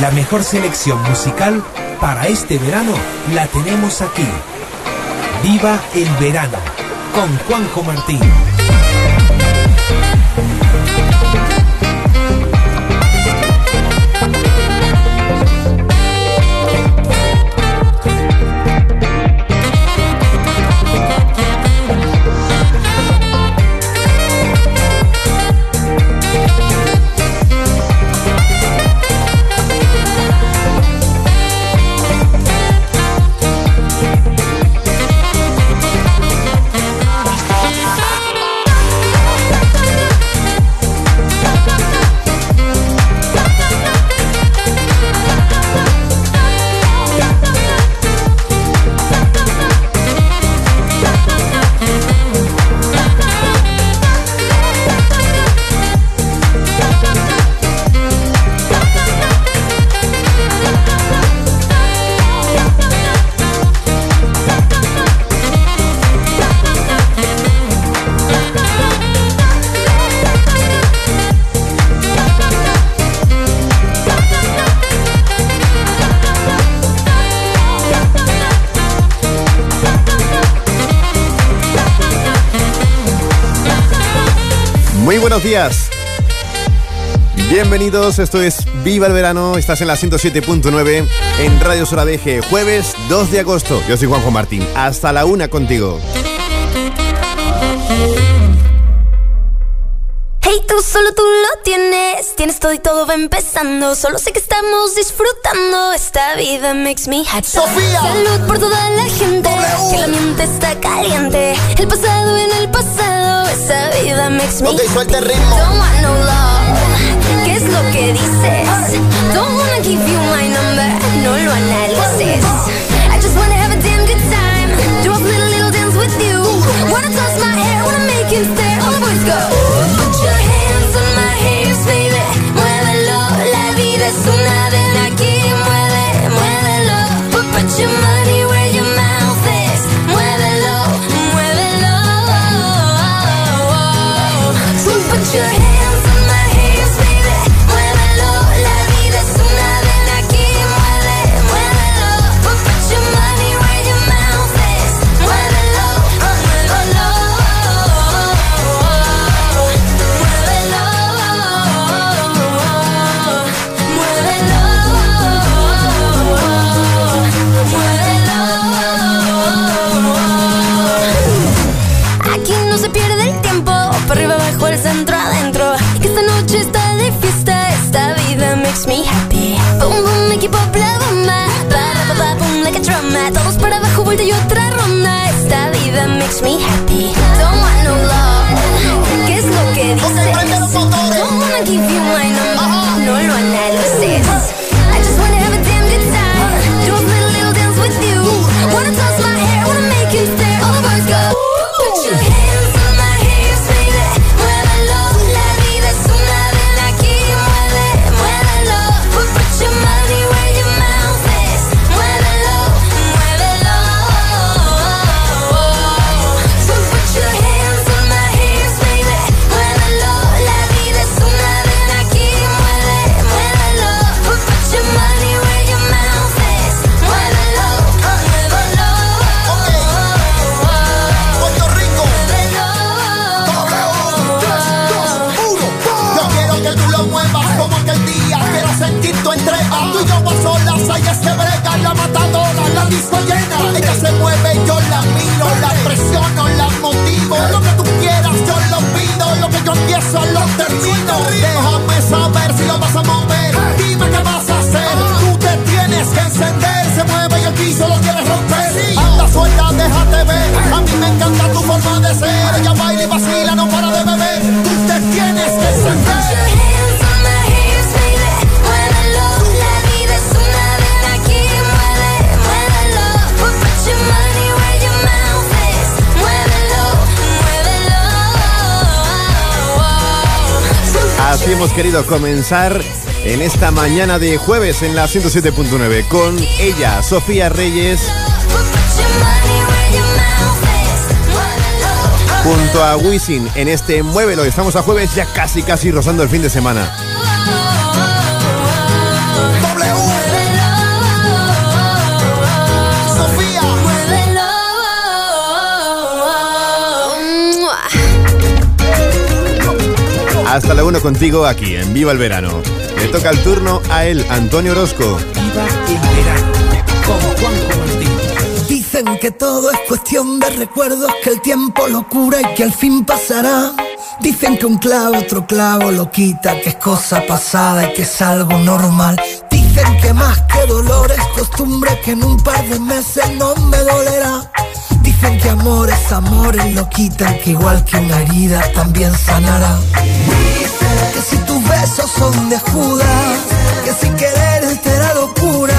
La mejor selección musical para este verano la tenemos aquí. Viva el verano con Juanjo Martín. Buenos días. Bienvenidos, esto es Viva el Verano, estás en la 107.9 en Radio Soradeje, jueves 2 de agosto. Yo soy Juanjo Martín, hasta la una contigo. Hey, tú solo tú lo tienes, tienes todo y todo va empezando. Solo sé que estamos disfrutando esta vida makes me happy. Sofía. Salud por toda la gente, que la mente está caliente. El pasado en el pasado, esa vida makes me Ok, suelta el ritmo. Don't want no love, ¿qué es lo que dices? Don't wanna give you my number, no lo analices. I just wanna have a damn good time, do a little little dance with you. Wanna toss my hair, wanna make him stare. All the boys go. Put your hands on my hips, baby. Muévelo, la vida es una ven aquí. Mueve, muévelo. Put your me hemos querido comenzar en esta mañana de jueves en la 107.9 con ella, Sofía Reyes, junto a Wisin en este Muévelo. Estamos a jueves ya casi casi rozando el fin de semana. Hasta la 1 contigo aquí en Viva el Verano. Le toca el turno a él, Antonio Orozco. Viva el Verano Juanjo Martín. Dicen que todo es cuestión de recuerdos, que el tiempo lo cura y que al fin pasará. Dicen que un clavo otro clavo lo quita, que es cosa pasada y que es algo normal. Dicen que más que dolor es costumbre, que en un par de meses no me dolerá. Amor es amor y lo quitan, que igual que una herida también sanará. Que si tus besos son de Judas, que sin querer te da locura.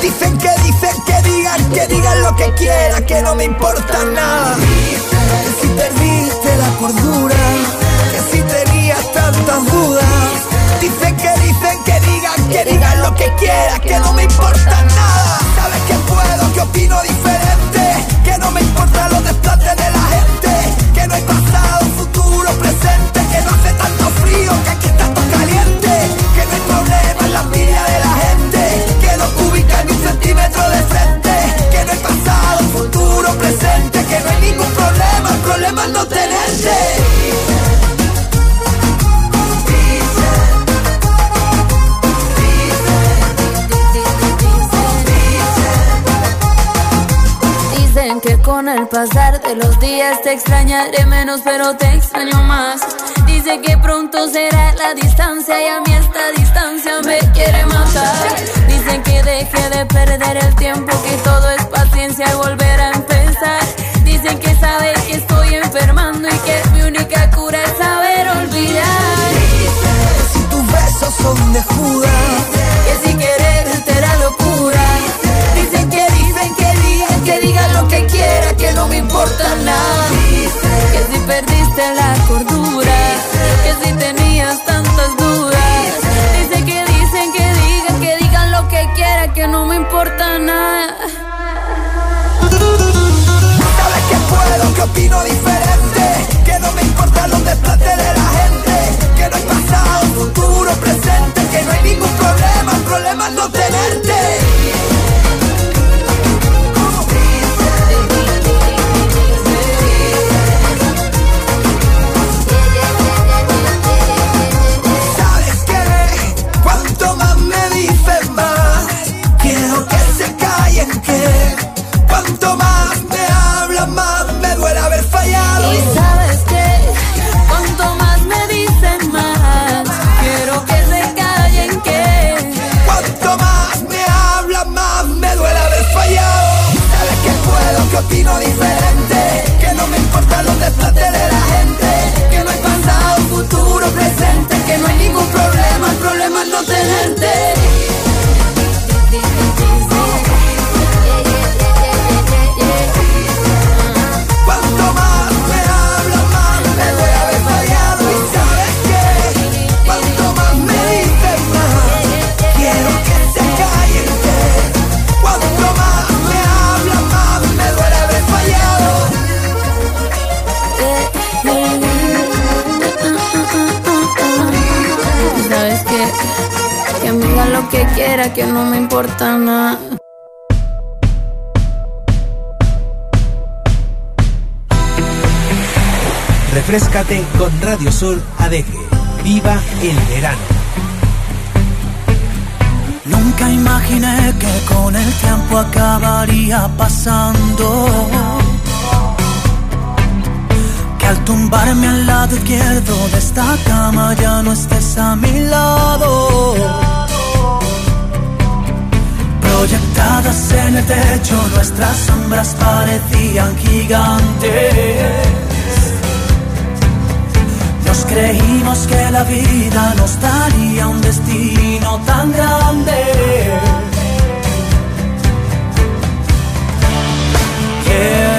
Dicen que dicen que digan, que digan lo que quieran, que no me importa nada. Que si perdiste la cordura, que si tenías tantas dudas. Dicen que dicen que digan, que digan lo que quieran, que no me importa nada. Sabes que puedo, que opino diferente, que no me importa los desplantes de la gente, que no hay pasado, futuro, presente, que no hace tanto frío, que aquí está todo caliente, que no hay problema en la envidia de la gente, que no ubica ni un centímetro de frente, que no hay pasado, futuro, presente, que no hay ningún problema, el problema es no tenerte. El pasar de los días te extrañaré menos, pero te extraño más. Dice que pronto será la distancia y a mí esta distancia me quiere matar. Dicen que deje de perder el tiempo, que todo es paciencia y volver a empezar. Dicen que sabe que estoy enfermando y que mi única cura es saber olvidar. Que si tus besos son de Judas, perdiste la cordura, que si tenías tantas dudas. Dicen que dicen que digan, que digan lo que quiera, que no me importa nada. sabes que puedo, que opino diferente, que no me importan los desplantes de la gente, que no hay pasado, futuro, presente, que no hay ningún problema, el problema es no tenerte. Que no me importa nada. Refrescate con Radio Sol ADG. Viva el verano. Nunca imaginé que con el tiempo acabaría pasando. Que al tumbarme al lado izquierdo de esta cama ya no estés a mi lado. Proyectadas en el techo, nuestras sombras parecían gigantes. Nos creímos que la vida nos daría un destino tan grande. Que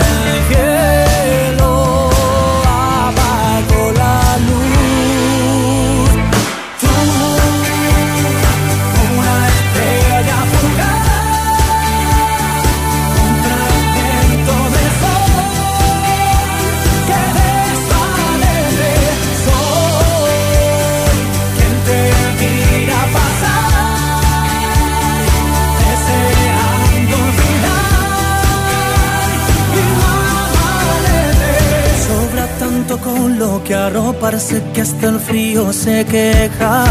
parece que hasta el frío se queja.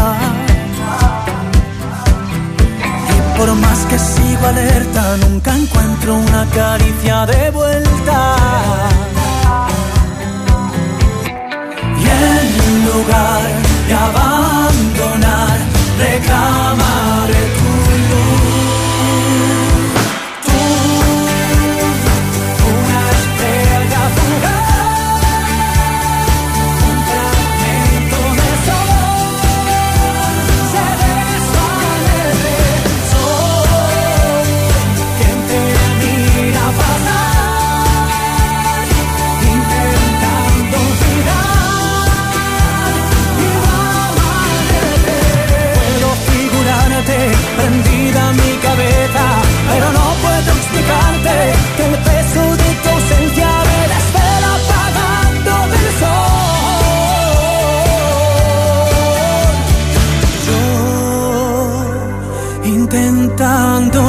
Y por más que sigo alerta, nunca encuentro una caricia de vuelta. Y en lugar de abandonar, reclamaré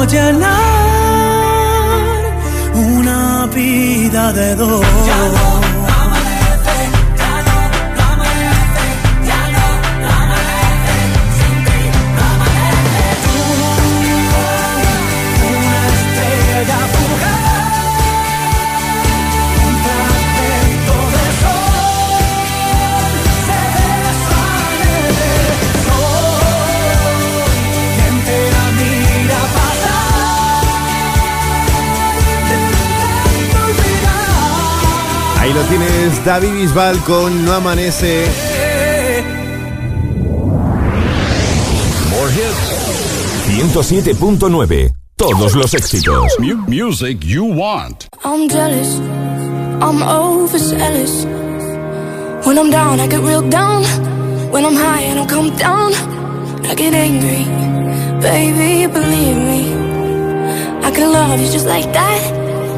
llenar una vida de dos. Ahí lo tienes, David Bisbal con No Amanece. More hits. 107.9. Todos los éxitos. Mu- music you want. I'm jealous, I'm overzealous. When I'm down, I get real down. When I'm high, I don't come down. I get angry, baby, believe me. I can love you just like that,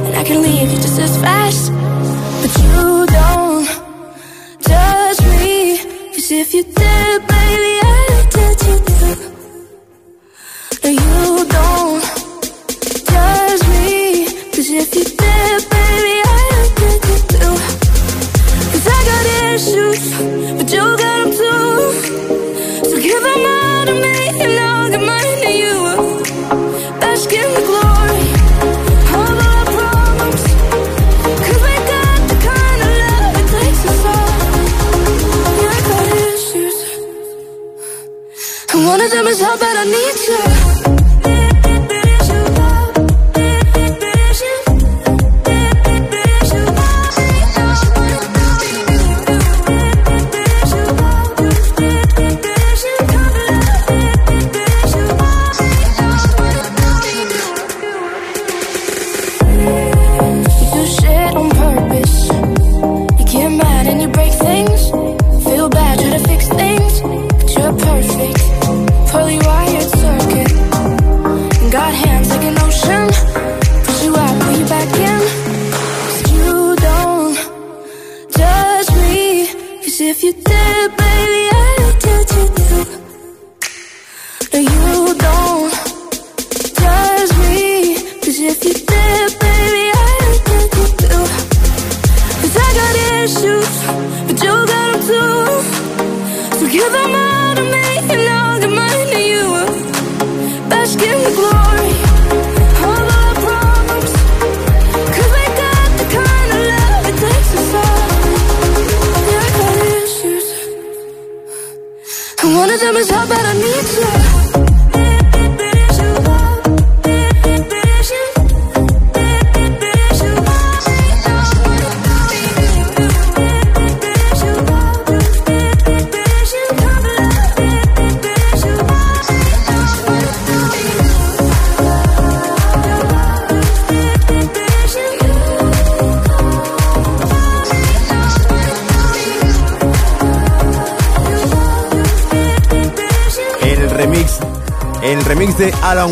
and I can leave you just as fast. But you don't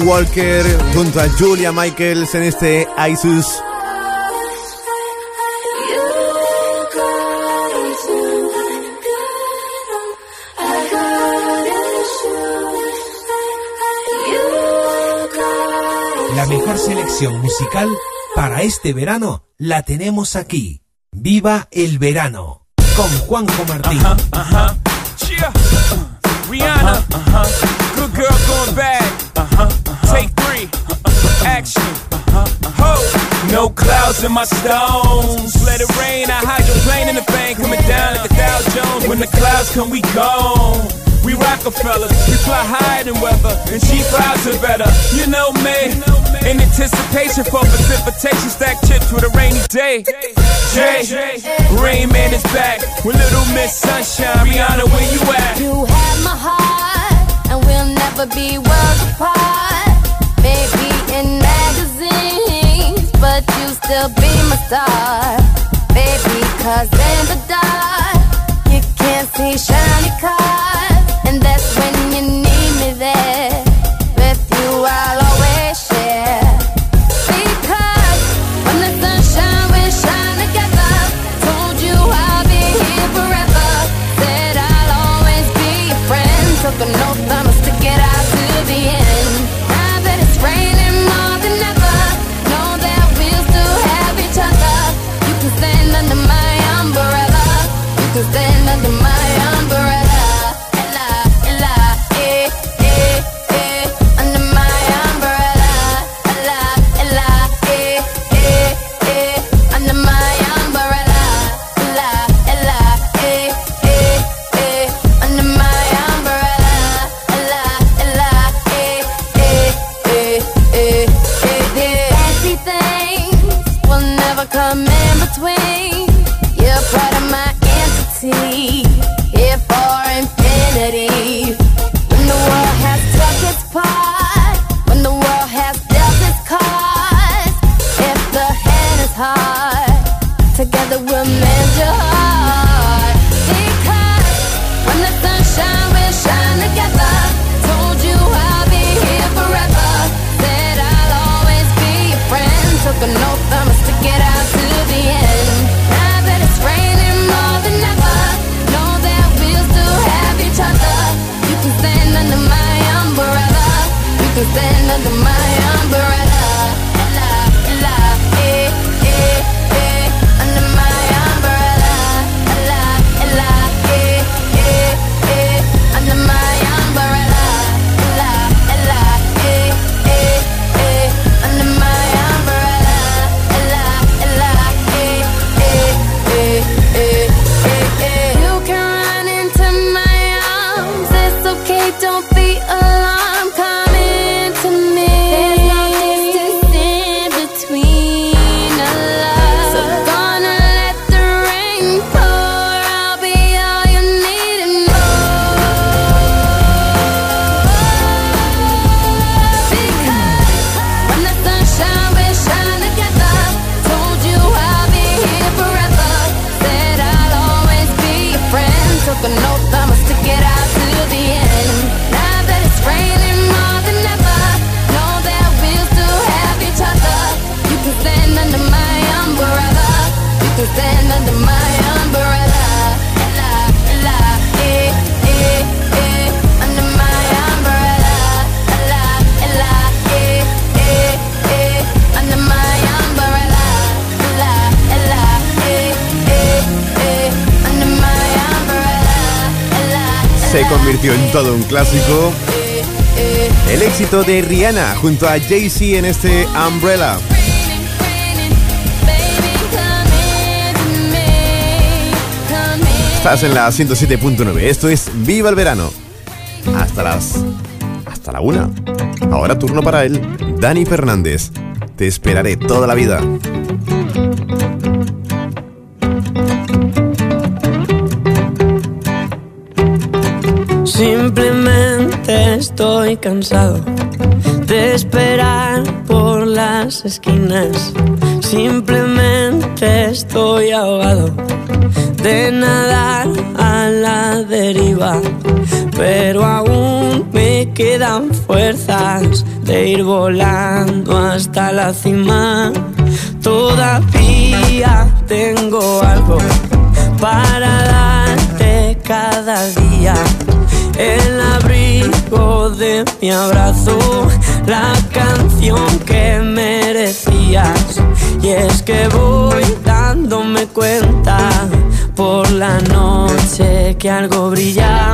Walker junto a Julia Michaels en este ISIS. La mejor selección musical para este verano la tenemos aquí. Viva el verano con Juanjo Martín. Rihanna, good girl going bad. in my stones. Let it rain, I hide your plane in the bank, coming down like a Dow Jones. When the clouds come, we gone. We Rockefellers, we fly higher than weather, and she flies are better. You know me, in anticipation for precipitation, stack chips with a rainy day. Jay, Rain Man is back with Little Miss Sunshine. Rihanna, where you at? You have my heart, and we'll never be worlds apart. Baby in magazines you still be my star Baby, cause in the dark You can't see shiny cars And that's when you need me there. clásico. El éxito de Rihanna junto a Jay-Z en este Umbrella. Estás en la 107.9. Esto es Viva el Verano. Hasta las. hasta la una. Ahora turno para él, Dani Fernández. Te esperaré toda la vida. Simplemente estoy cansado de esperar por las esquinas. Simplemente estoy ahogado de nadar a la deriva. Pero aún me quedan fuerzas de ir volando hasta la cima. Todavía tengo algo para darte cada día el abrigo de mi abrazo, la canción que merecías. Y es que voy dándome cuenta por la noche que algo brilla.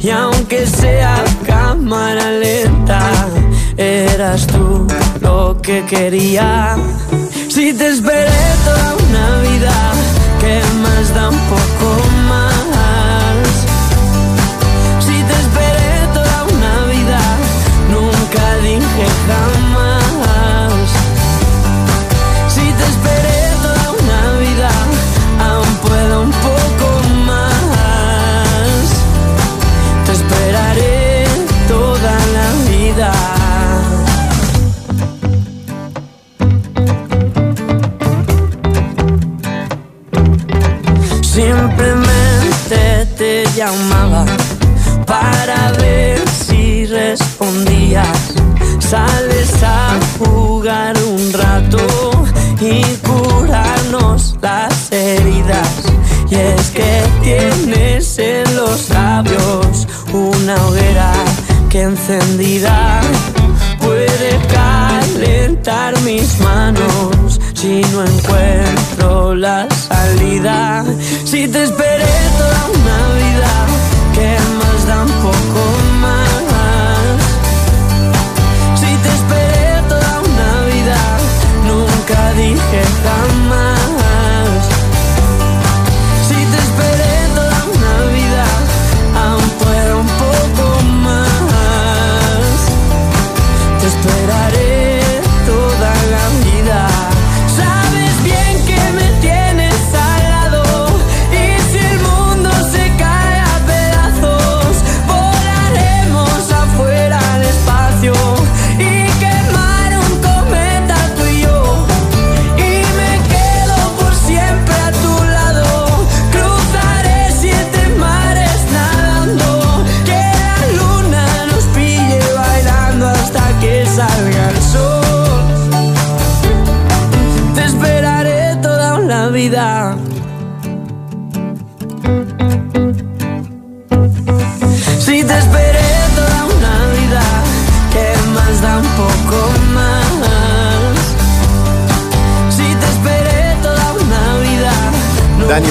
Y aunque sea cámara lenta, eras tú lo que quería. Si te esperé toda una vida, que más da un poco más? encendida puede calentar mis manos si no encuentro la salida. Si te esperé toda una vida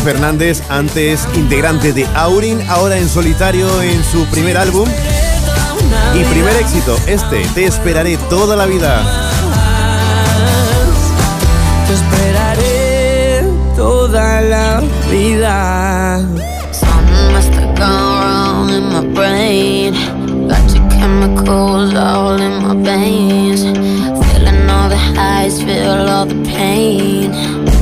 Fernández, antes integrante de Aurin, ahora en solitario en su primer álbum. Y primer éxito, este, Te esperaré toda la vida. Te esperaré toda la vida. Something must have gone in my brain. Got your chemicals all in my veins. Feeling all the highs, feel all the pain.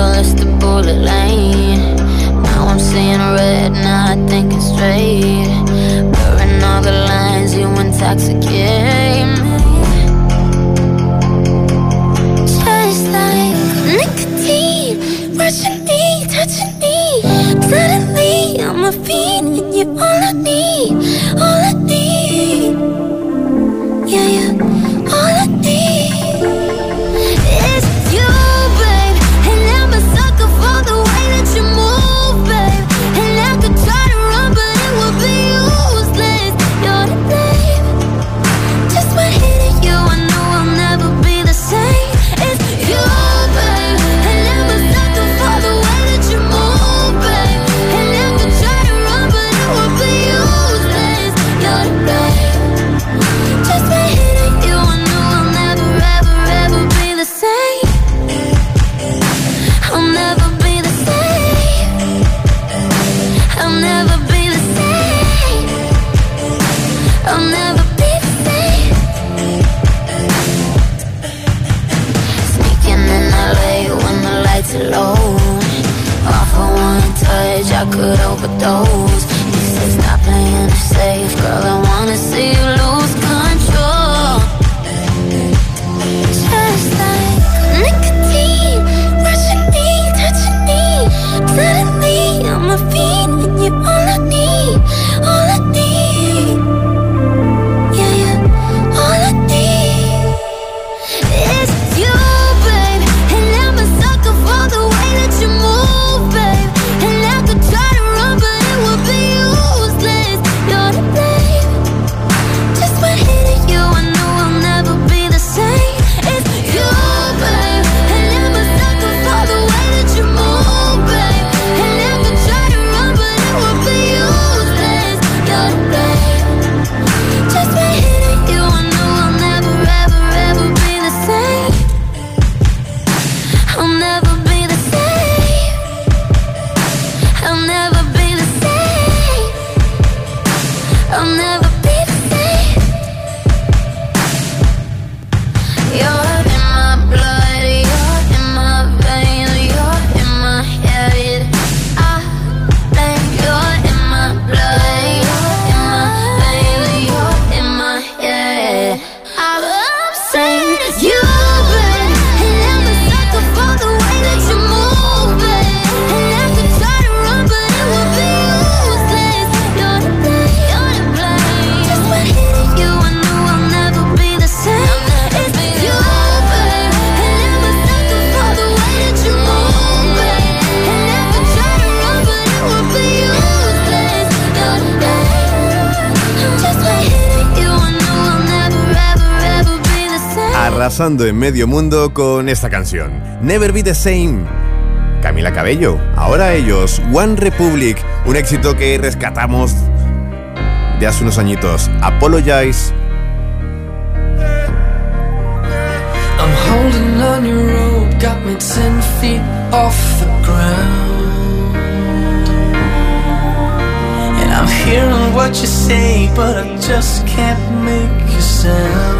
middle the bullet lane. Now I'm seeing red, not thinking straight. Blurring all the lines, you intoxicate me. Just like nicotine, rushing me, touching me. Suddenly arrasando en medio mundo con esta canción, Never Be the Same. Camila Cabello, ahora ellos, One Republic, un éxito que rescatamos de hace unos añitos. Apologize. I'm holding on your rope, got me ten feet off the ground. And I'm hearing what you say, but I just can't make a sound.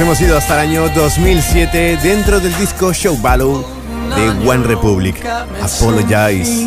hemos ido hasta el año 2007 dentro del disco Show Balloon de One Republic, Apologize.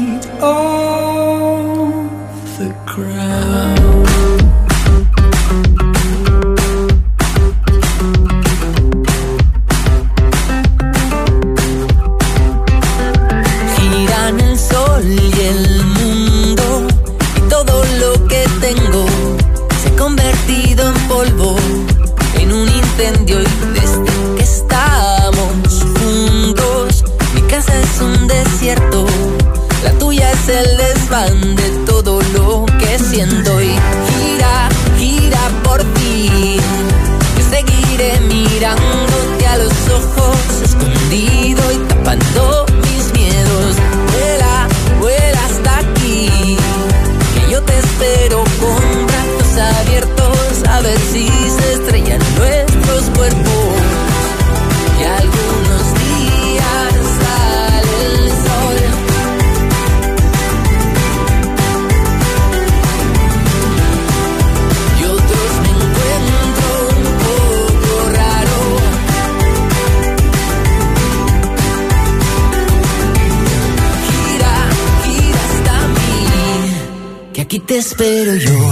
espero yo.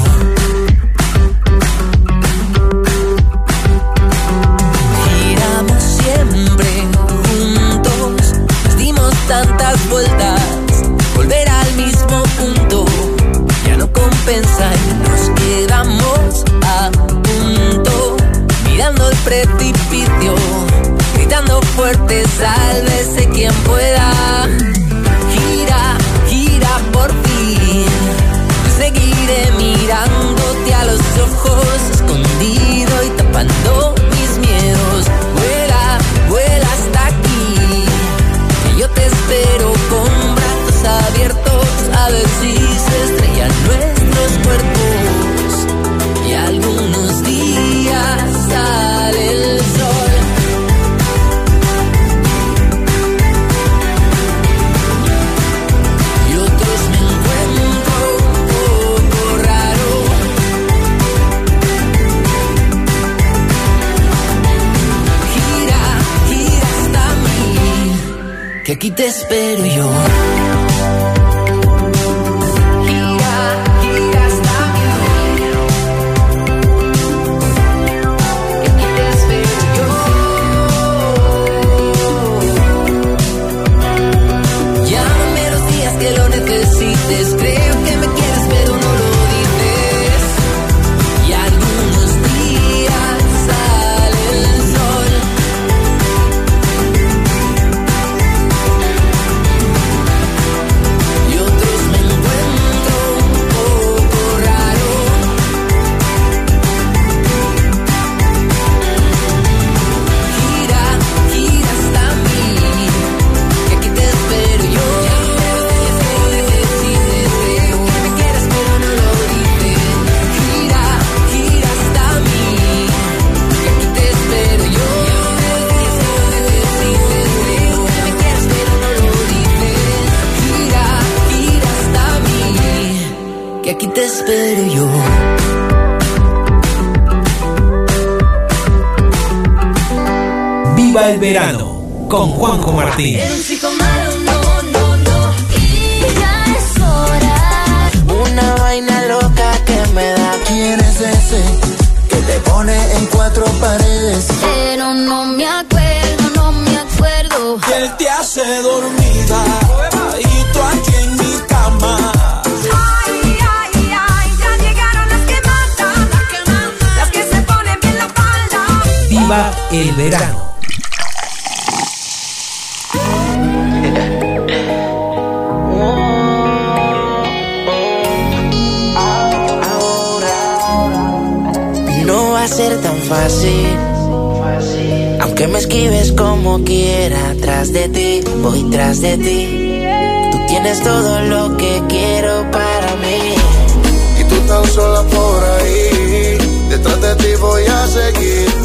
Viva el verano. ser tan fácil. Aunque me esquives como quiera, tras de ti, voy tras de ti. Tú tienes todo lo que quiero para mí. Y tú tan sola por ahí, detrás de ti voy a seguir.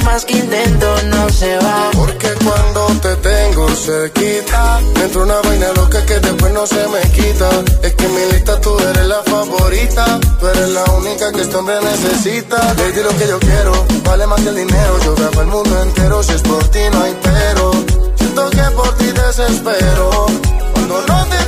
más que intento no se va. Porque cuando te tengo cerquita, me entra una vaina loca que después no se me quita. Es que en mi lista tú eres la favorita, tú eres la única que este hombre necesita. Lady, lo que yo quiero, vale más que el dinero. Yo grabo el mundo entero, si es por ti no hay pero. Siento que por ti desespero, cuando no te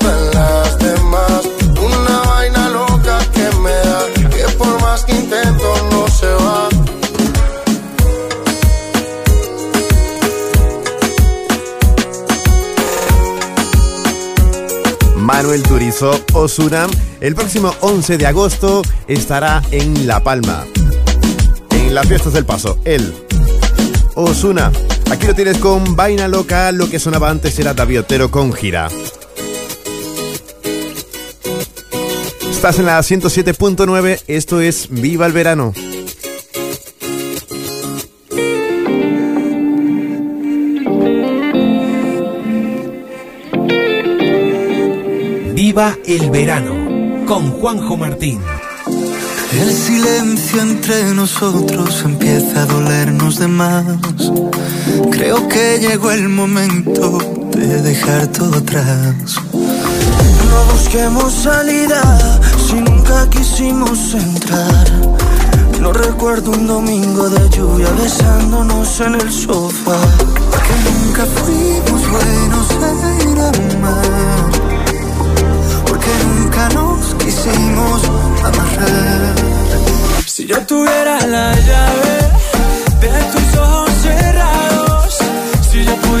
Manuel Turizo Osuna. El próximo 11 de agosto estará en La Palma. En las fiestas del paso. Él. Osuna. Aquí lo tienes con Vaina Loca. Lo que sonaba antes era David con Gira. Estás en la 107.9. Esto es Viva el Verano. Viva el verano con Juanjo Martín. El silencio entre nosotros empieza a dolernos de más. Creo que llegó el momento de dejar todo atrás. No busquemos salida si nunca quisimos entrar. No recuerdo un domingo de lluvia besándonos en el sofá. Que nunca fuimos buenos en amar nunca nos quisimos amarrar. Si yo tuviera la llave de tus ojos cerrados, si yo pudiera.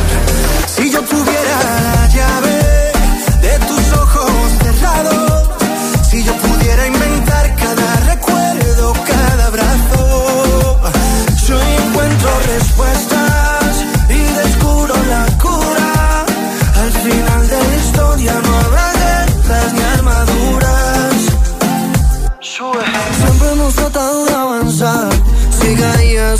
yo pudiera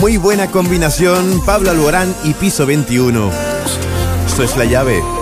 Muy buena combinación, Pablo Alborán y Piso 21. Eso es la llave.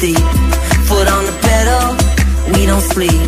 deep. Foot on the pedal, we don't sleep.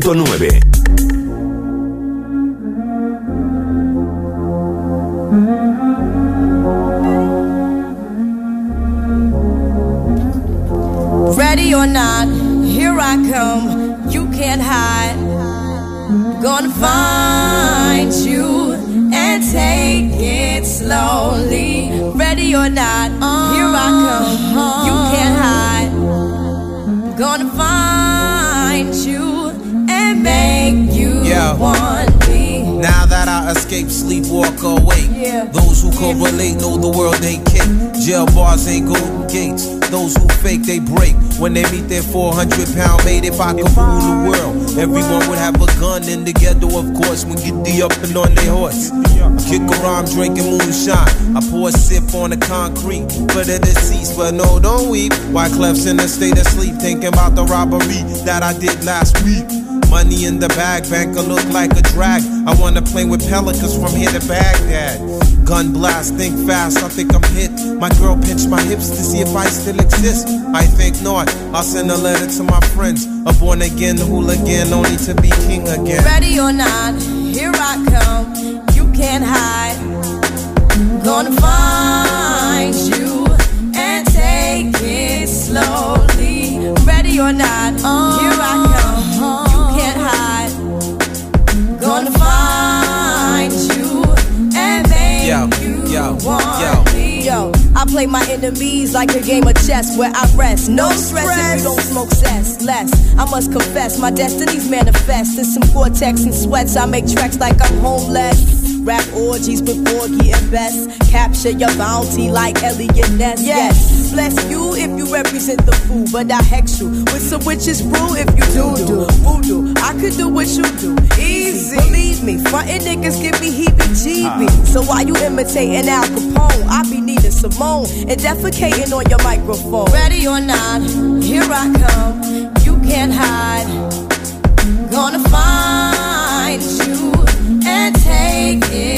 107.9 if I could rule the world, everyone would have a gun in the ghetto, of course, when get the up and on their horse. Kick around drinking moonshine. I pour a sip on the concrete for the deceased, but no, don't weep. Why Clef's in a state of sleep, thinking about the robbery that I did last week. Money in the bag, banker look like a drag. I wanna play with pelicans from here to Baghdad. Gun blast, think fast, I think I'm hit. My girl pinched my hips to see if I still exist. I think not. I'll send a letter to my friends. A born again hooligan, only to be king again. Ready or not, here I come. You can't hide. Gonna find you and take it slowly. Ready or not, here I come. You can't hide. Gonna find you and make Yo, you yo, want yo. me. Yo, I play my enemies like a game of chess where I rest. No stress if you don't smoke cess. Less, I must confess, my destinies manifest. In some vortex and sweats, I make tracks like I'm homeless. Rap orgies with Borgie and Best. Capture your bounty like Elliot Ness. Yes, bless you if you represent the fool, but I hex you with some witches brew if you do do voodoo. I could do what you do, easy. Believe me, frontin' niggas give me heebie-jeebies. Ah. So why you imitating Al Capone? I be Simone and defecating on your microphone. Ready or not, here I come. You can't hide. Gonna find you and take it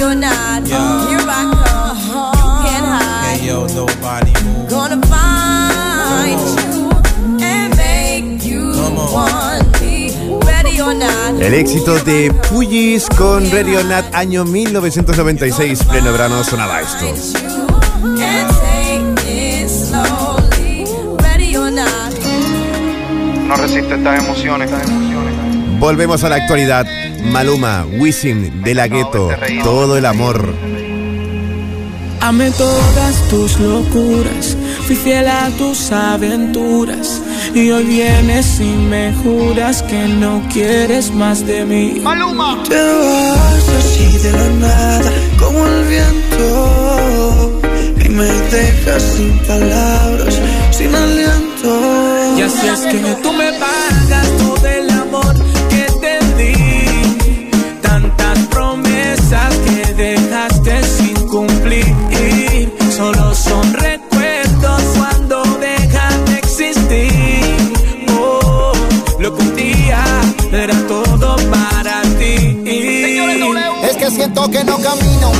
Ready or not, here I come. You can't hide. Hey, yo, nobody move. Gonna find you and make you want me. Ready or not. El éxito de Puyis con Radio Nat año 1996, pleno verano sonaba esto. And take it slowly. Ready or not. No resiste estas emociones. Volvemos a la actualidad. Maluma, Wisin, De La Ghetto, todo el amor. Amé todas tus locuras, fui fiel a tus aventuras. Y hoy vienes y me juras que no quieres más de mí. Maluma. Te vas así de la nada, como el viento. Y me dejas sin palabras, sin aliento. Y así es que tú me que no camino.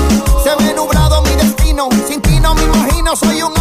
Se ve nublado mi destino. Sin ti no me imagino, soy un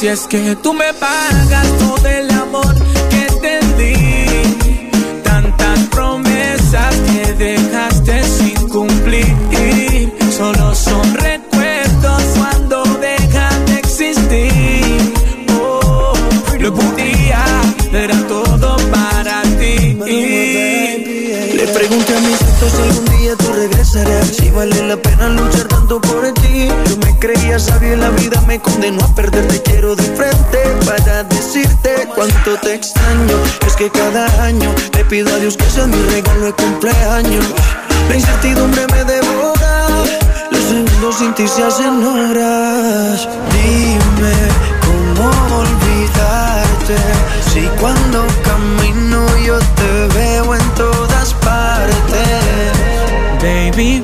así es que tú me pagas todo el amor que te di. Tantas promesas que dejaste sin cumplir. Solo son recuerdos cuando dejan de existir. Oh, lo que un día era todo para ti. Le pregunté a mis si algún día tú regresarás. Si vale la pena luchar tanto por ti. Creía sabio la vida me condenó a perderte. Quiero de frente para decirte cuánto te extraño. Es que cada año le pido a Dios que sea mi regalo de cumpleaños. La incertidumbre me devora. Los segundos sin ti se hacen horas. Dime cómo olvidarte. Si cuando camino yo te veo en todas partes. Baby,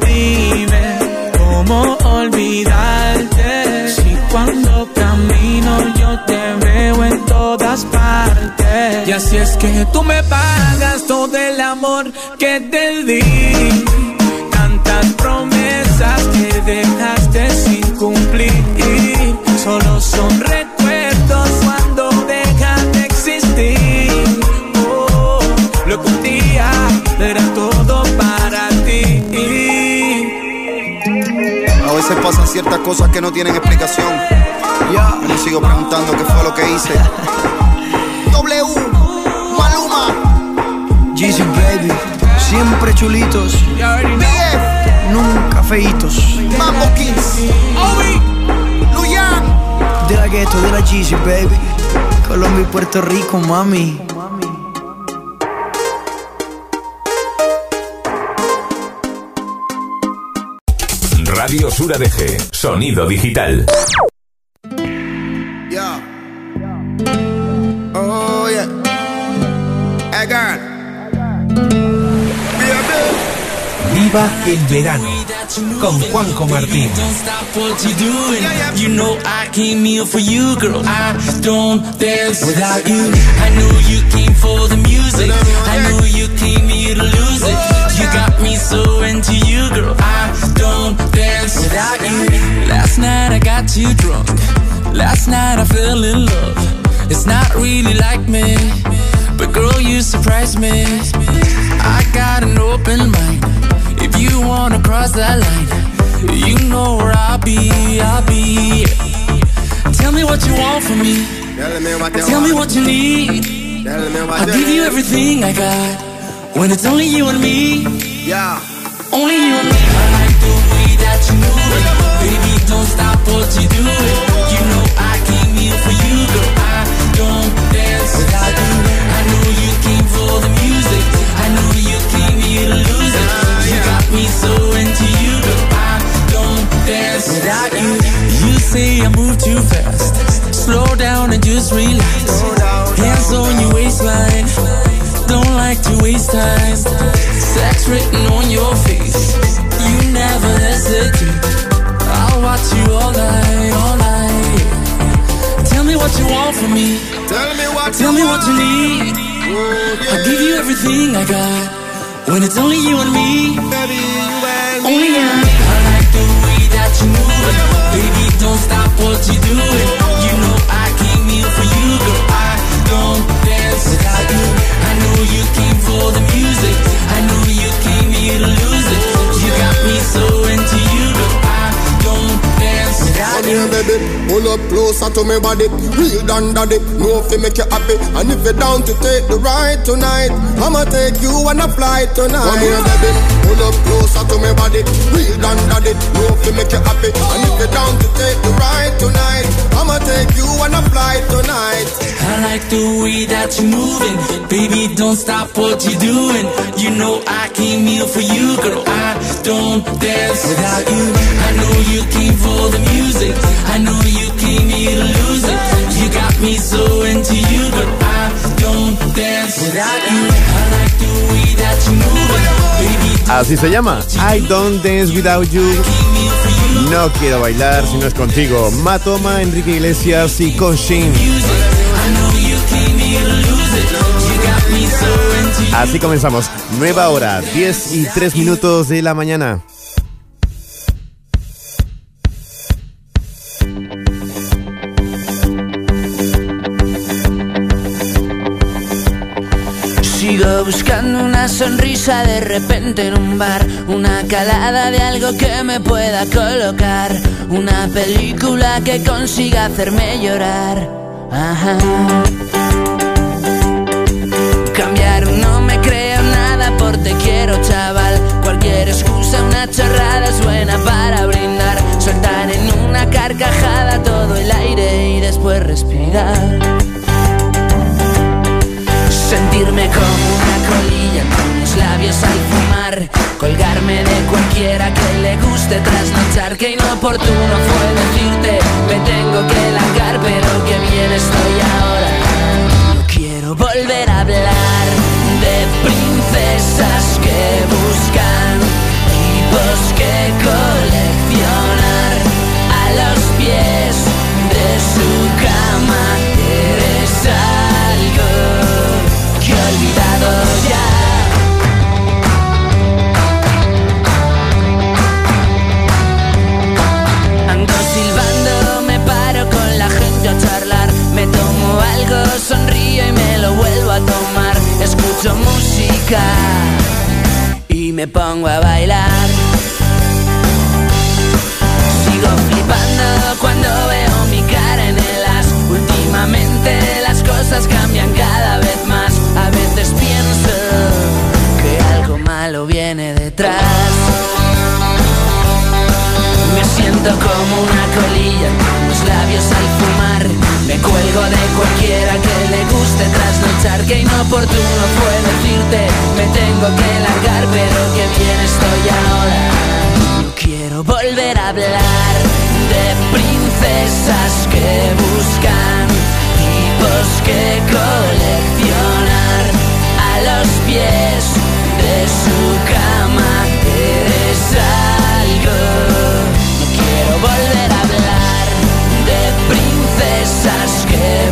cómo olvidarte. Si cuando camino yo te veo en todas partes. Y así es que tú me pagas todo el amor que te di. Tantas promesas que dejaste veces pasan ciertas cosas que no tienen explicación. Ya, me sigo preguntando qué fue lo que hice. W, Maluma, Jeezy Baby, siempre chulitos. BF, Nunca feitos. Mambo Kings, Luyan. De la gueto, de la Jeezy Baby. Colombia y Puerto Rico, mami. Radio Sur ADG, sonido digital. Yeah. Oh, yeah. Hey, girl. Viva el verano con Juanjo Martín. Got me so into you, girl. I don't dance without you. Last night I got too drunk. Last night I fell in love. It's not really like me, but girl, you surprised me. I got an open mind. If you wanna cross that line, you know where I'll be, I'll be. Tell me what you want from me. Tell me what you need. I'll give you everything I got. When it's only you and me. Yeah. Only you and me. I like the way that you move it. Baby, don't stop what you do. You know I came here for you, girl. I don't dance without you. I know you came for the music. I know you came here to lose it. You got me so into you, girl. I don't dance without you. You say I move too fast. Slow down and just relax. Hands on your waistline. Don't like to waste time. Sex written on your face. You never hesitate. I'll watch you all night, all night. Tell me what you want from me. Tell me what Tell me what you need. Oh, I'll give you everything I got. When it's only you and me. Only you and me. I like the way that you move it. Baby, don't stop what you're doing. Oh. You know I came here for you, girl. I don't dance without you. I know you came for the music. I know you came here to lose it. You got me so into you, girl. I don't dance without Come you. here, baby. Pull up close closer to me body. Real done daddy, know if make you happy. And if you're down to take the ride tonight, I'ma take you on a flight tonight. Come here, baby, pull up closer to body. Real daddy, make you happy. And if you're down to take the ride tonight, I'ma take you on a flight tonight. I like the way that you're moving. Baby, don't stop what you're doing. You know I came here for you, girl. I don't dance without you. I know you came for the music. I know you came here to lose it. You got me so into you, girl. I don't dance without you. Así se llama. I don't dance without you. No quiero bailar si no es contigo. Matoma, Enrique Iglesias y Koshin. Así comenzamos. Nueva hora, 10 y 3 minutos de la mañana. Sonrisa de repente en un bar, una calada de algo que me pueda colocar, una película que consiga hacerme llorar. Ajá. Cambiar no me creo nada por te quiero chaval, cualquier excusa, una chorrada es buena para brindar, soltar en una carcajada todo el aire y después respirar. Sentirme como labios al fumar. Colgarme de cualquiera que le guste trasnochar Que inoportuno fue decirte Me tengo que largar pero que bien estoy ahora No quiero volver a hablar De princesas que buscan Tipos que coleccionar y me pongo a bailar. Sigo flipando cuando veo mi cara en el as. Últimamente las cosas cambian cada vez más. A veces pienso que algo malo viene detrás. Siento como una colilla los labios al fumar. Me cuelgo de cualquiera que le guste trasnochar. Que inoportuno fue decirte, me tengo que largar, pero que bien estoy ahora. No quiero volver a hablar de princesas que buscan tipos que coleccionar a los pies de su cama. Volver a hablar de princesas que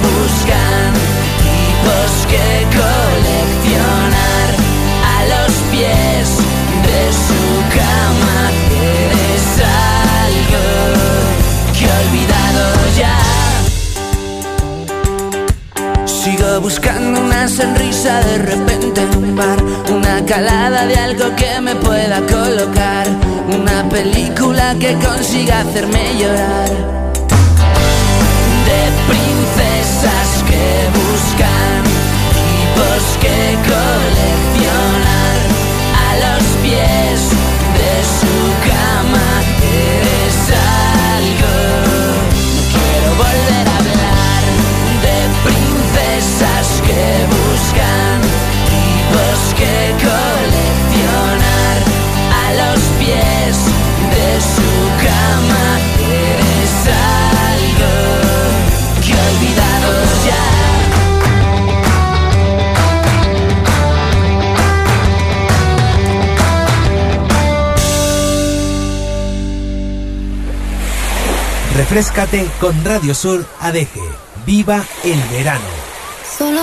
Buscando una sonrisa de repente en un bar, una calada de algo que me pueda colocar, una película que consiga hacerme llorar. De princesas que buscan tipos que coleccionar que buscan tipos que coleccionar a los pies de su cama. Eres algo que he olvidado ya. Refrescate con Radio Sur ADG. Viva el verano.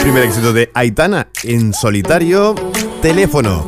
Primer éxito de Aitana en solitario. Teléfono.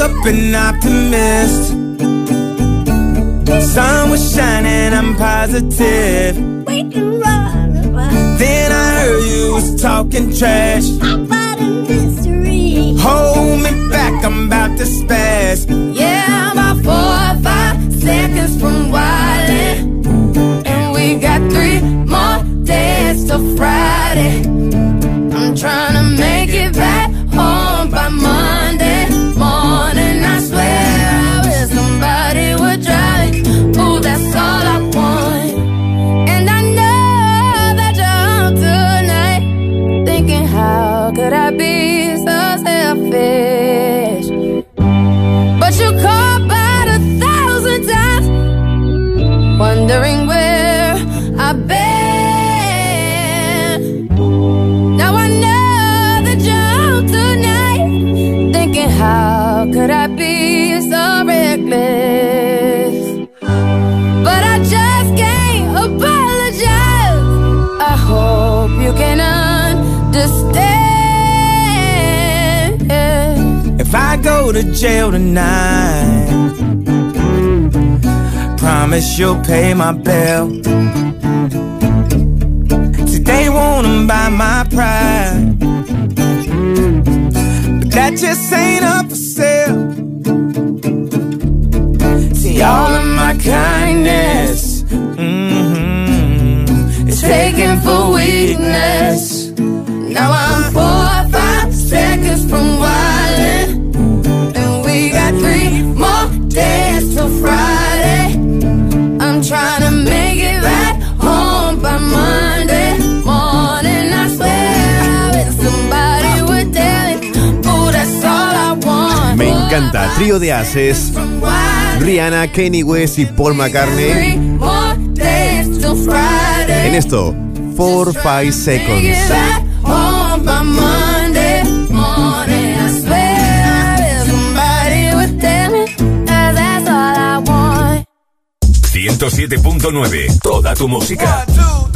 up an optimist. Sun was shining, I'm positive. Then I heard you was talking trash. About a mystery. Hold me back, I'm about to spaz. Yeah, I'm about four or five seconds from wildin' And we got three more days till Friday. I'm trying to make it back home by Monday. all to jail tonight. Promise you'll pay my bill. Today wanna buy my pride, but that just ain't up for sale. See all of my kindness, mm-hmm, it's taken for weakness. Now I'm four or five seconds from Friday. I'm trying to make it right home by Monday morning. Me encanta. Trío de Haces. Rihanna, Kenny West y Paul McCartney. En esto, 4-5 Seconds. 107.9. Toda tu música. One, two,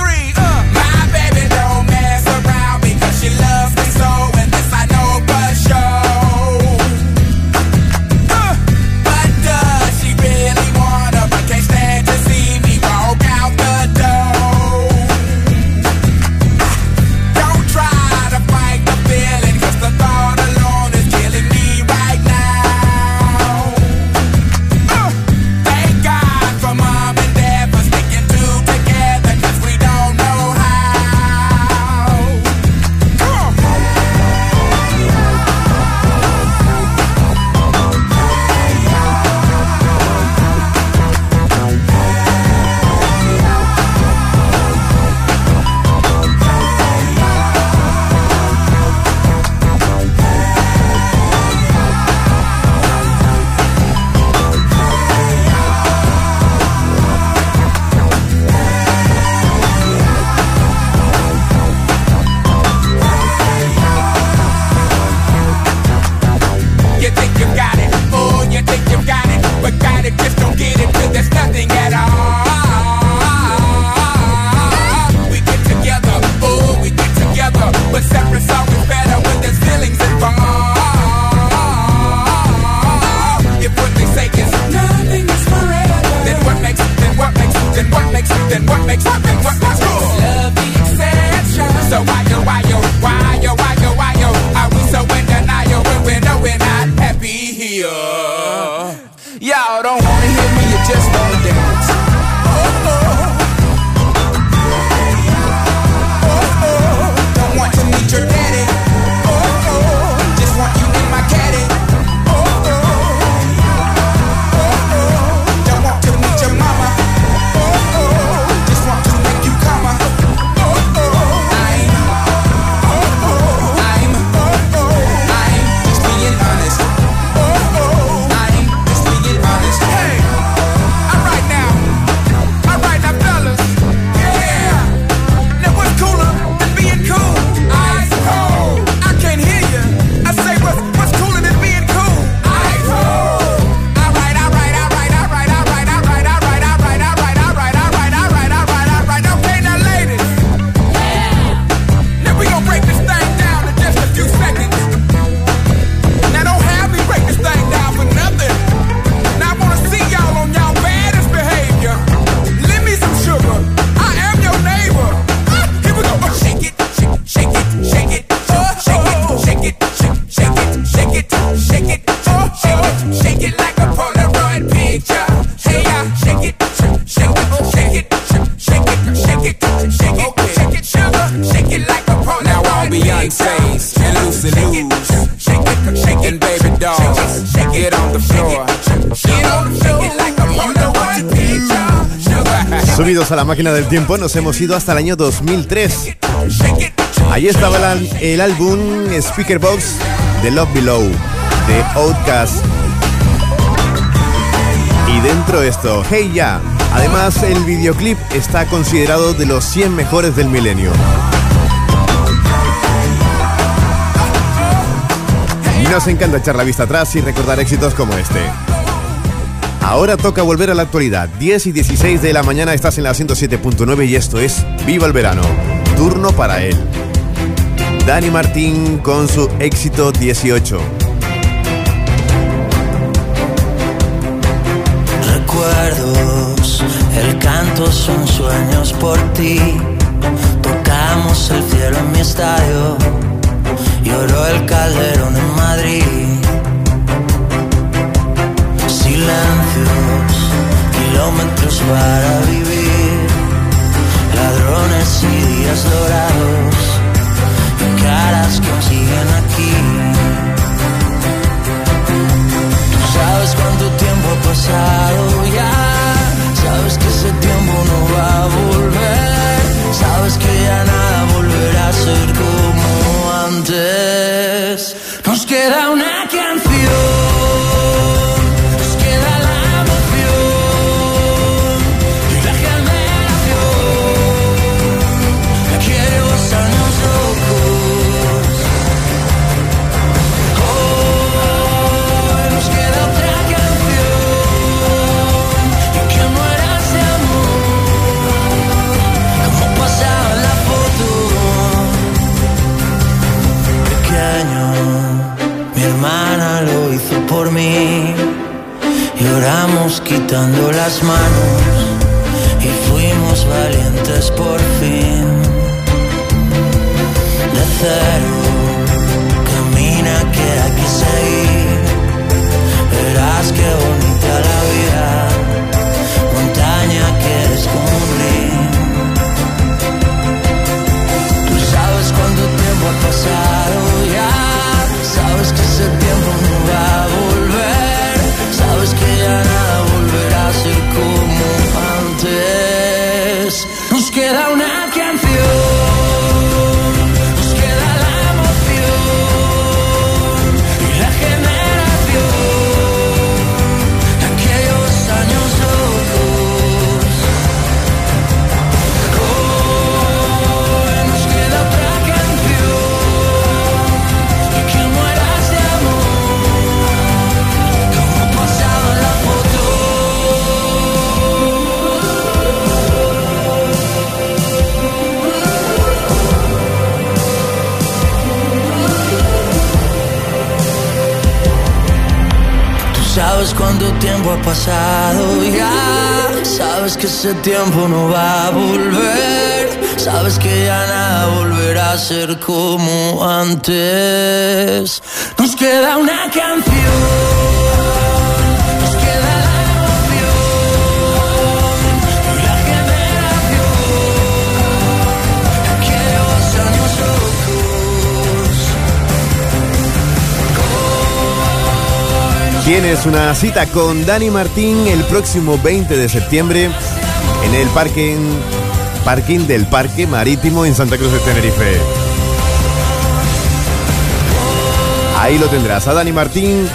máquina del tiempo, nos hemos ido hasta el año 2003. Ahí estaba el, álbum Speaker Box de Love Below, de Outcast. Y dentro esto, Hey Ya. Además, el videoclip está considerado de los 100 mejores del milenio. Nos encanta echar la vista atrás y recordar éxitos como este. Ahora toca volver a la actualidad. 10 y 16 de la mañana estás en la 107.9 y esto es Viva el Verano. Turno para él. Dani Martín con su éxito 18. recuerdos, el canto son sueños por ti. Tocamos el cielo en mi estadio, lloró el calderón en Madrid. Kilómetros para vivir, ladrones y días dorados, ese tiempo no va a volver. Sabes que ya nada volverá a ser como antes. Nos queda una canción. Tienes una cita con Dani Martín el próximo 20 de septiembre en el parking, parking del Parque Marítimo en Santa Cruz de Tenerife. Ahí lo tendrás a Dani Martín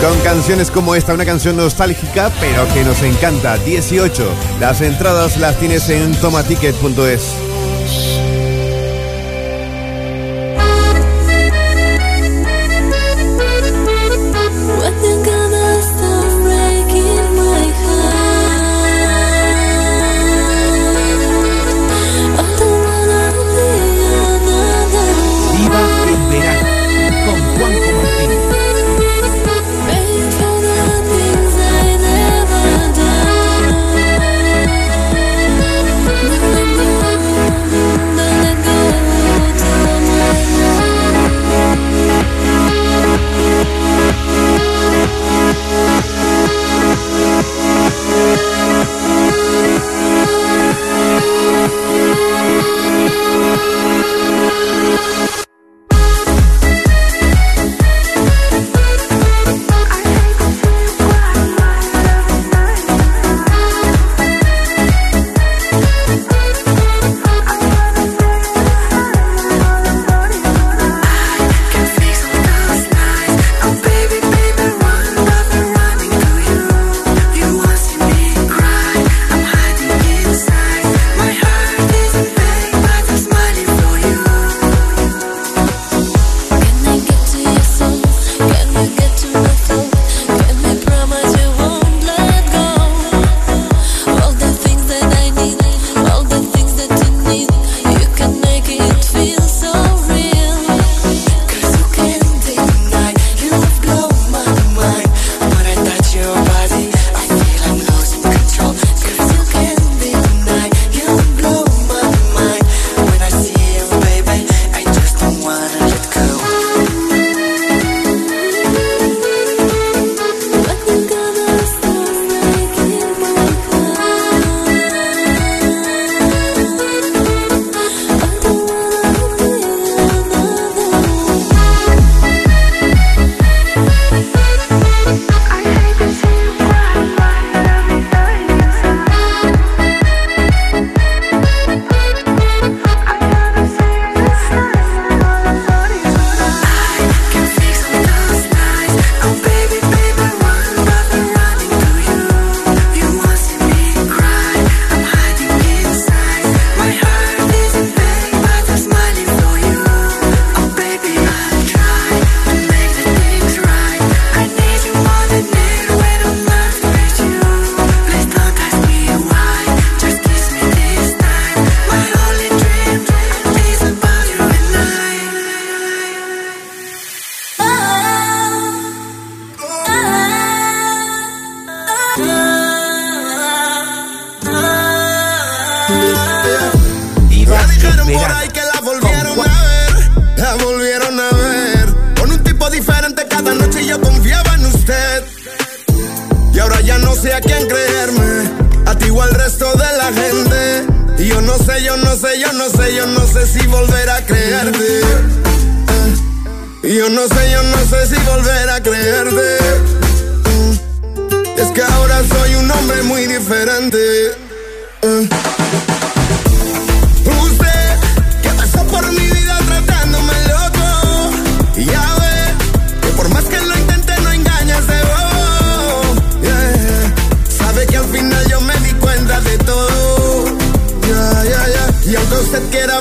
con canciones como esta, una canción nostálgica pero que nos encanta. 18. Las entradas las tienes en tomaticket.es.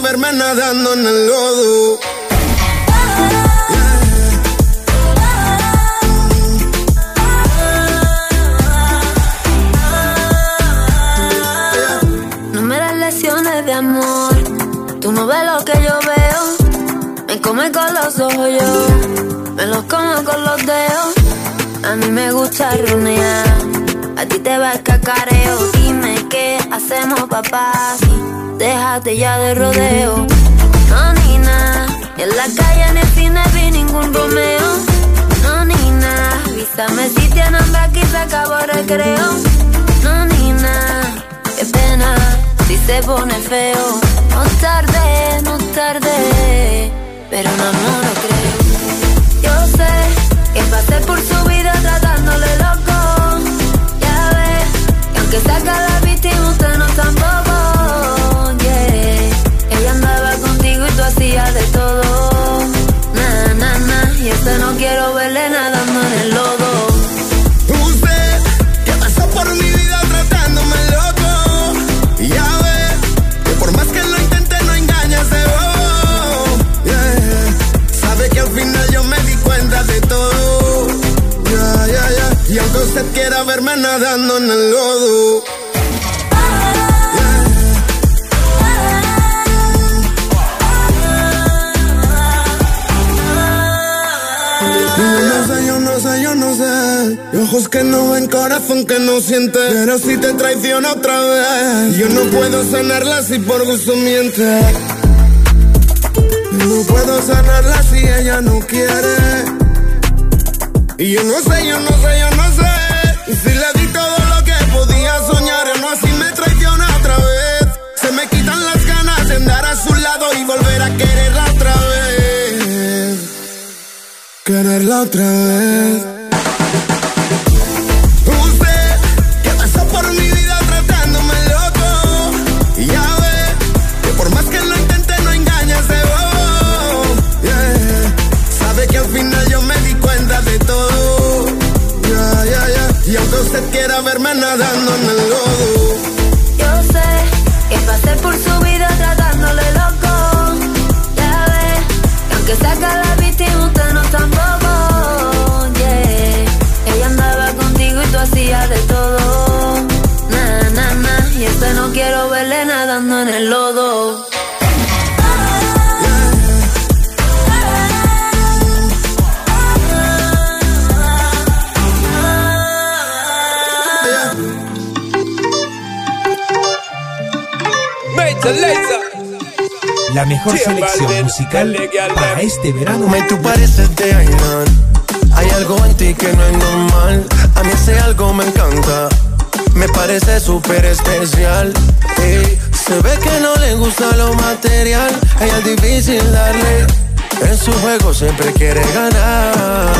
verme nadando en el lodo. No me das lecciones de amor. Tú no ves lo que yo veo. Me come con los ojos yo. Me los como con los dedos. A mí me gusta runear. A ti te va el cacareo. Dime qué hacemos, papá. Déjate ya de rodeo. No, ni nada. En la calle, en el cine vi ningún Romeo. No, ni nada. Avísame si tiene hambre aquí se acabó el recreo. No, ni nada. Qué pena si se pone feo. No tarde, no tarde. Pero no, no lo creo. Yo sé que pasé por su vida tratándole loco. Ya ves, que aunque saca la víctima, usted no tampoco. Quiero verle nadando en el lodo. Usted que pasó por mi vida tratándome loco. Ya ve que por más que lo intente no engañas de bobo. Yeah. Sabe que al final yo me di cuenta de todo. Ya, ya. Y aunque usted quiera verme nadando en el lodo. Ojos que no ven, corazón que no siente. Pero si te traiciona otra vez, yo no puedo sanarla si por gusto miente. No puedo sanarla si ella no quiere. Y yo no sé, yo no sé, yo no sé. Y si le di todo lo que podía soñar, no así me traiciona otra vez. Se me quitan las ganas de andar a su lado y volver a quererla otra vez quererla otra vez. Por su vida tratándole loco. Ya ves, que aunque saca la La mejor selección musical para este verano. Me tú pareces de Ainan. Hay algo en ti que no es normal. A mí ese algo me encanta. Me parece súper especial. Se ve que no le gusta lo material. A ella es difícil darle. En su juego siempre quiere ganar.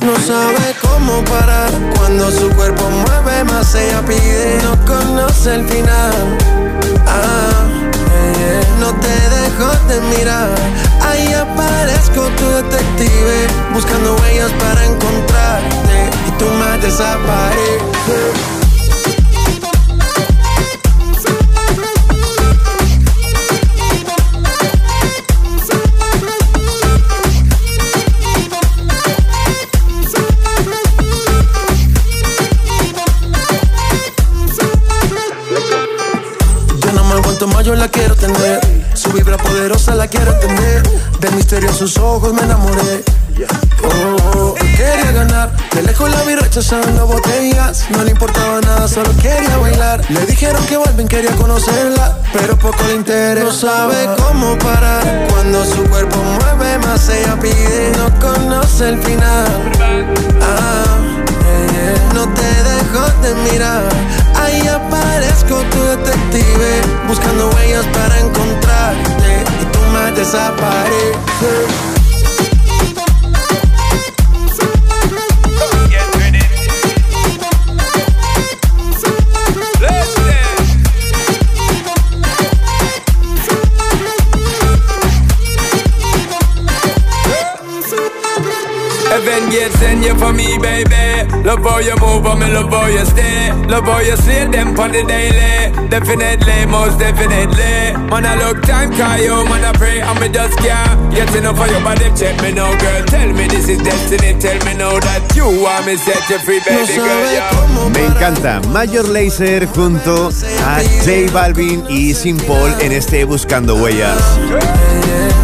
No sabe cómo parar. Cuando su cuerpo mueve más, ella pide. No conoce el final. Ah, no te dejo de mirar. Ahí aparezco tu detective, buscando huellas para encontrarte. Y tú más desapareces. La quiero tener. Su vibra poderosa la quiero entender. Del misterio en sus ojos me enamoré. Oh, quería ganar, de lejos la vi rechazando botellas. No le importaba nada, solo quería bailar. Le dijeron que vuelven, quería conocerla, pero poco le interesa. No sabe cómo parar cuando su cuerpo mueve más. Ella pide, no conoce el final. Ah. No te dejo de mirar. Ahí aparezco tu detective, buscando huellas para encontrarte y tú me desapareces. Send you for me, baby. Love how you move, and me love how you stay. Love how you slay them on the daily. Definitely, most definitely. Man, I look time, call you, man, I pray, and me just can't get enough of your body. Check me now, girl. Tell me this is destiny. Tell me now that you want me set you free, baby girl. Yeah. Me encanta Major Lazer junto a J Balvin y Sin Paul en este Buscando Huellas.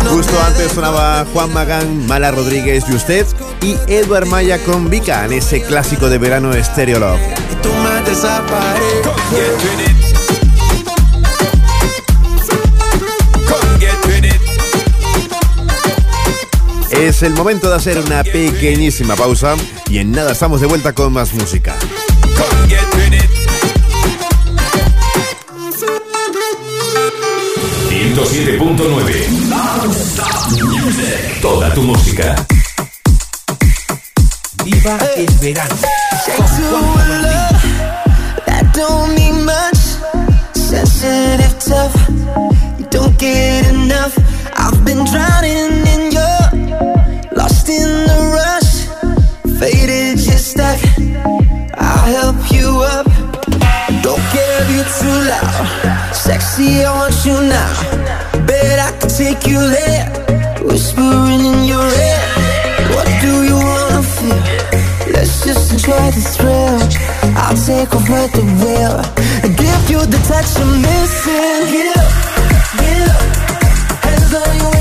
Justo antes sonaba Juan Magán, Mala Rodríguez y usted y Edward Maya con Vika en ese clásico de verano Stereo Love. Es el momento de hacer una pequeñísima pausa y en nada estamos de vuelta con más música. 107.9 Toda tu música. Verano. Con Juanjo Martín. That don't mean much. Sensitive, tough. You don't get enough. I've been drowning in your, lost in the rush. Faded, you're stuck. I'll help you up. Don't care if you're too loud. Sexy, I want you now. Bet I can take you there. Whispering in your ear. What do you wanna feel? Just enjoy the thrill. I'll take over the wheel and give you the touch I'm missing. Get up, get up, hands on your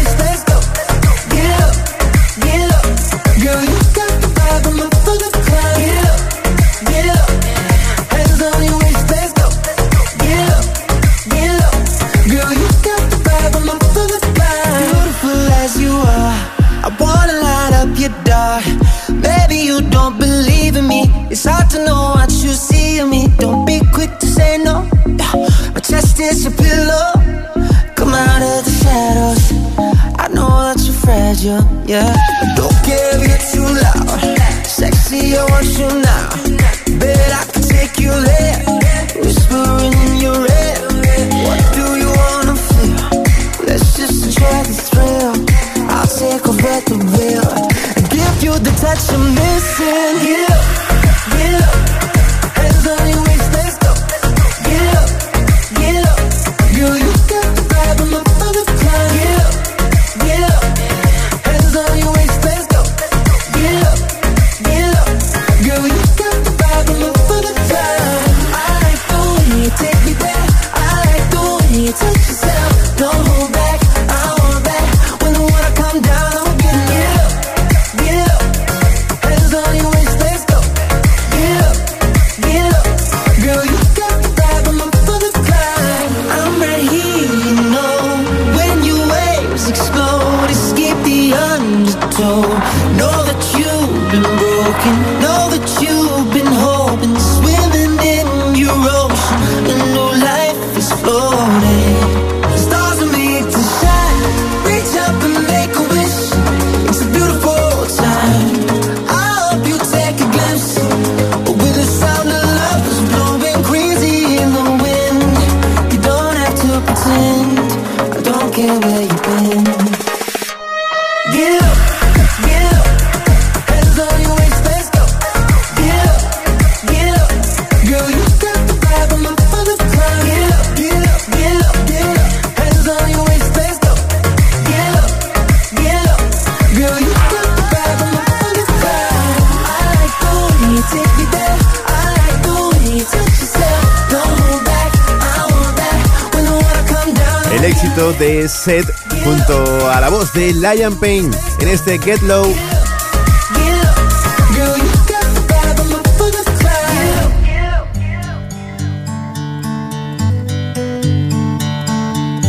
Lion Pain en este Get Low.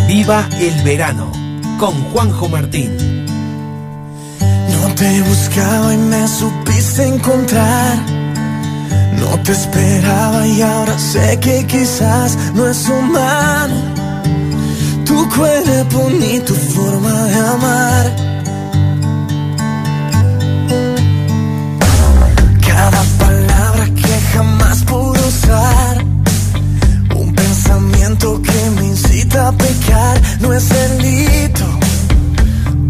Viva el verano con Juanjo Martín. No te buscaba y me supiste encontrar. No te esperaba y ahora sé que quizás no es humano tu cuerpo ni tu forma de amar. Cada palabra que jamás pude usar. Un pensamiento que me incita a pecar. No es delito.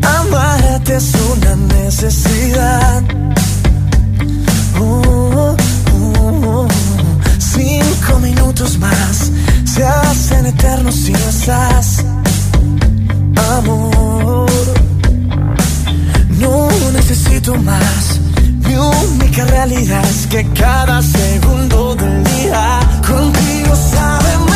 Amarte es una necesidad. Oh, oh, oh. Cinco minutos más se hacen eternos si no estás. Amor, no necesito más. Mi única realidad es que cada segundo del día contigo sabe mejor.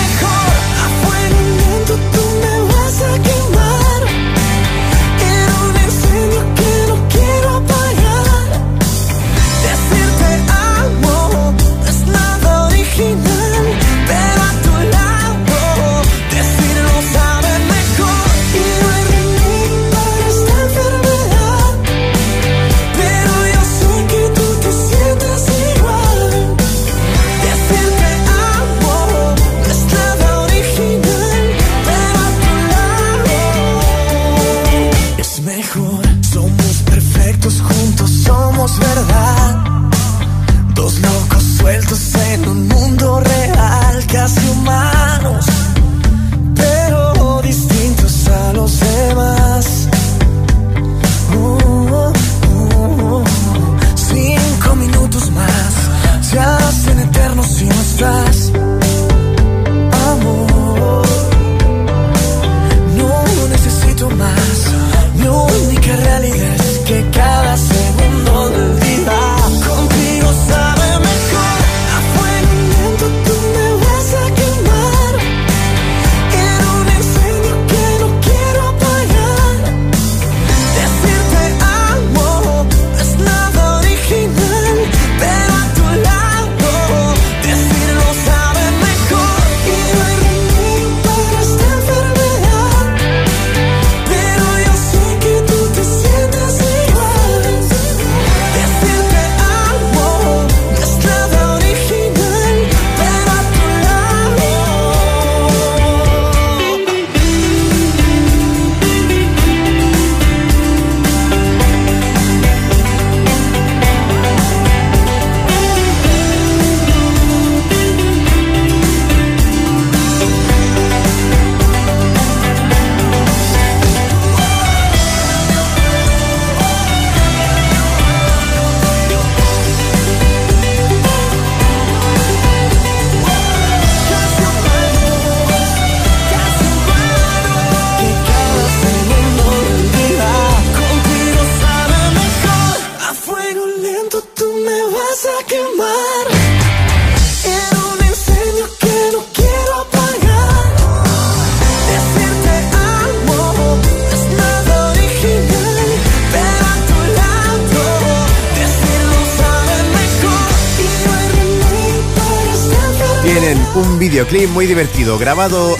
Videoclip muy divertido, grabado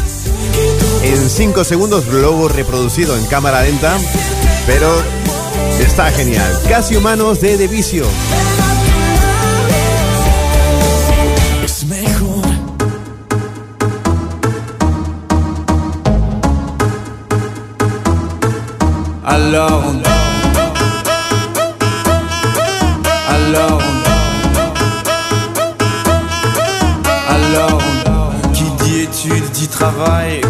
en 5 segundos, luego reproducido en cámara lenta, pero está genial. Casi humanos de. Alors on vai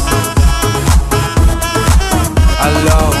Alors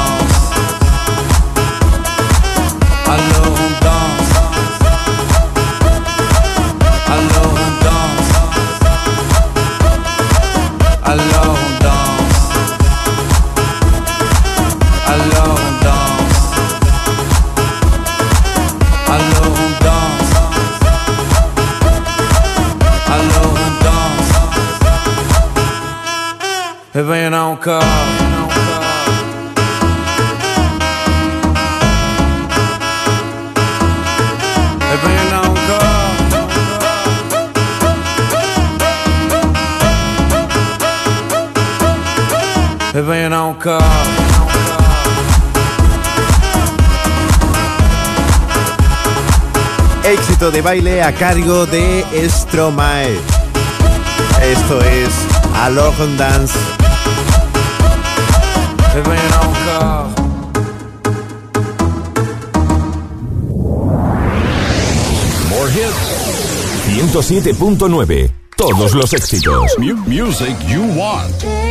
Alors on danse. Alors danse. Alors danse. Alors danse. Alors danse. Alors danse. Eh ben encore. Éxito de baile a cargo de Stromae. Esto es on Dance. More hits. 107.9. Todos los éxitos. music you want.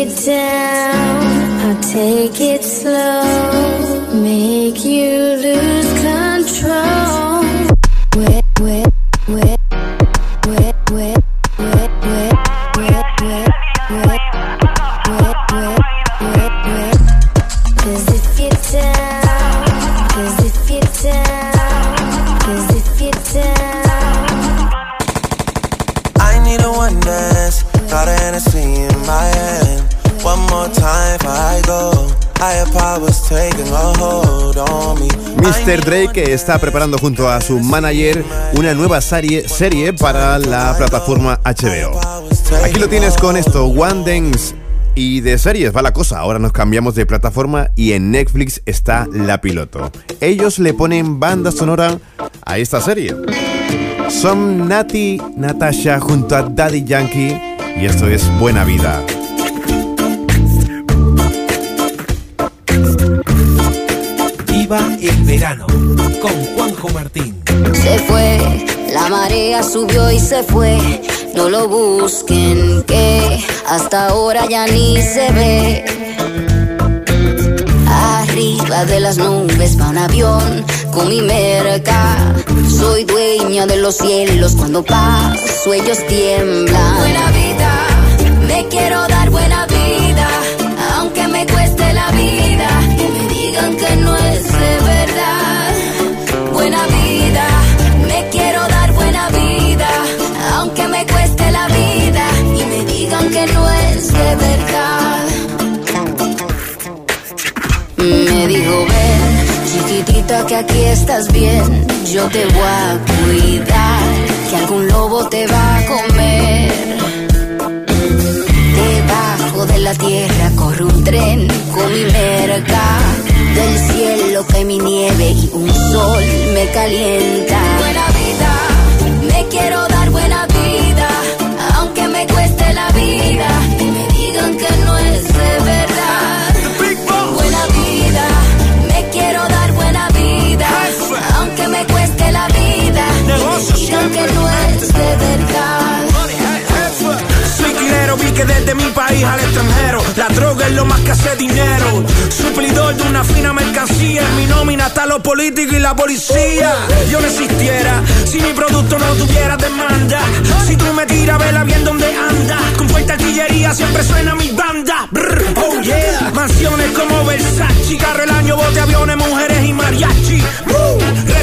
Cause down, I'll take it slow, make you lose control. A one dance. Got a Hennessy in my hand. Mr. Drake está preparando junto a su manager una nueva serie, para la plataforma HBO. Aquí lo tienes con esto, One Dance. Y de series va la cosa, ahora nos cambiamos de plataforma y en Netflix está La Piloto. Ellos le ponen banda sonora a esta serie. Son Nati Natasha junto a Daddy Yankee y esto es Buena Vida. El verano con Juanjo Martín. Se fue, la marea subió y se fue. No lo busquen, que hasta ahora ya ni se ve. Arriba de las nubes va un avión con mi merca. Soy dueña de los cielos, cuando paso ellos tiemblan. Buena vida, me quiero dar Me quiero dar buena vida, aunque me cueste la vida y me digan que no es de verdad. Me dijo, ven, chiquitita, que aquí estás bien. Yo te voy a cuidar, que algún lobo te va a comer. Debajo de la tierra corre un tren con mi merca. Del cielo cae mi nieve y un sol me calienta. Buena vida, me quiero dar buena vida, aunque me cueste la vida y me digan que no es de verdad. Buena vida, me quiero dar buena vida, aunque me cueste la vida y me digan que no es de verdad. Quilero, vi que desde mi país al extranjero La droga es lo más que hace dinero. Suplidor de una fina mercancía En mi nómina está los políticos y la policía. Yo no existiera si mi producto no tuviera demanda. Si tú me tiras, vela bien donde anda Con fuerte artillería siempre suena mi banda. Oh yeah. Mansiones como Versace Carro el año, bote, aviones, mujeres y mariachi.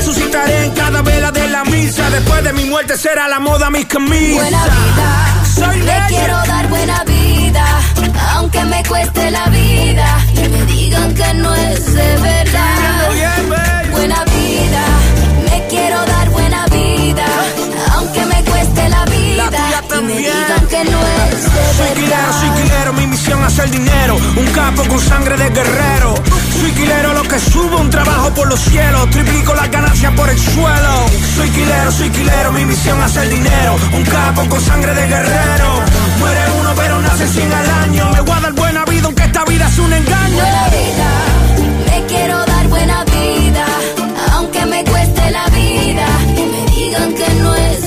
Resucitaré en cada vela de la misa. Después de mi muerte será la moda mis camisas Buena vida, Soy me quiero dar buena vida, aunque me cueste la vida y me digan que no es de verdad. Buena vida, me quiero dar buena vida, aunque me cueste la vida y me digan que no es Soy de quilero, soy verdad. quilero, mi misión es hacer dinero. Un capo con sangre de guerrero. Soy quilero, lo que subo, un trabajo por los cielos. Triplico las ganancias por el suelo. Soy quilero, soy quilero, mi misión hacer dinero. Un capo con sangre de guerrero. Muere uno, pero nace 100 al año. Me voy a dar buena vida, aunque esta vida es un engaño. Buena vida, me quiero dar buena vida, aunque me cueste la vida y me digan que no es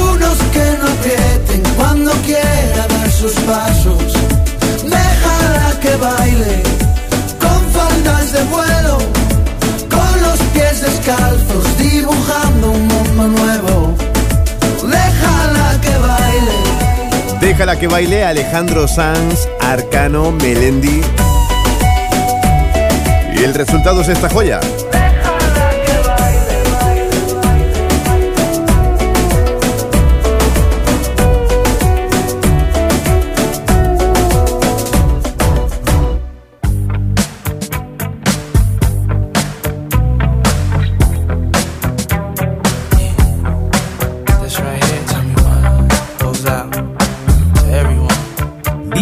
unos que no aprieten cuando quiera dar sus pasos. Déjala que baile con faldas de vuelo, con los pies descalzos, dibujando un mundo nuevo. Déjala que baile. Déjala que baile Alejandro Sanz, Arcano, Melendi. Y el resultado es esta joya.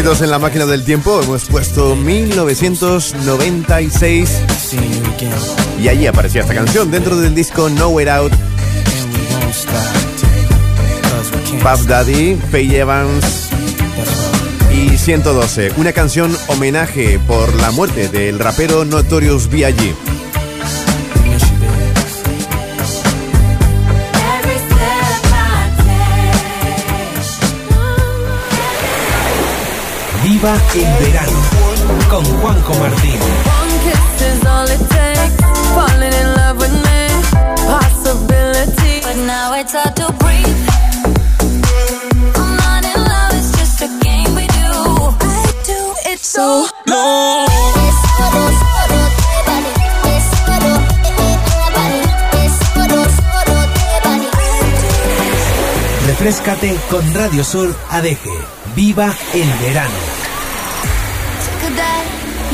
Subidos en la máquina del tiempo, hemos puesto 1996 y allí aparecía esta canción dentro del disco Nowhere Out. Puff Daddy, Faye Evans y 112, una canción homenaje por la muerte del rapero Notorious B.I.G. Viva en verano con Juanjo Martín. Refrescate con Radio Sur ADG. Viva el verano.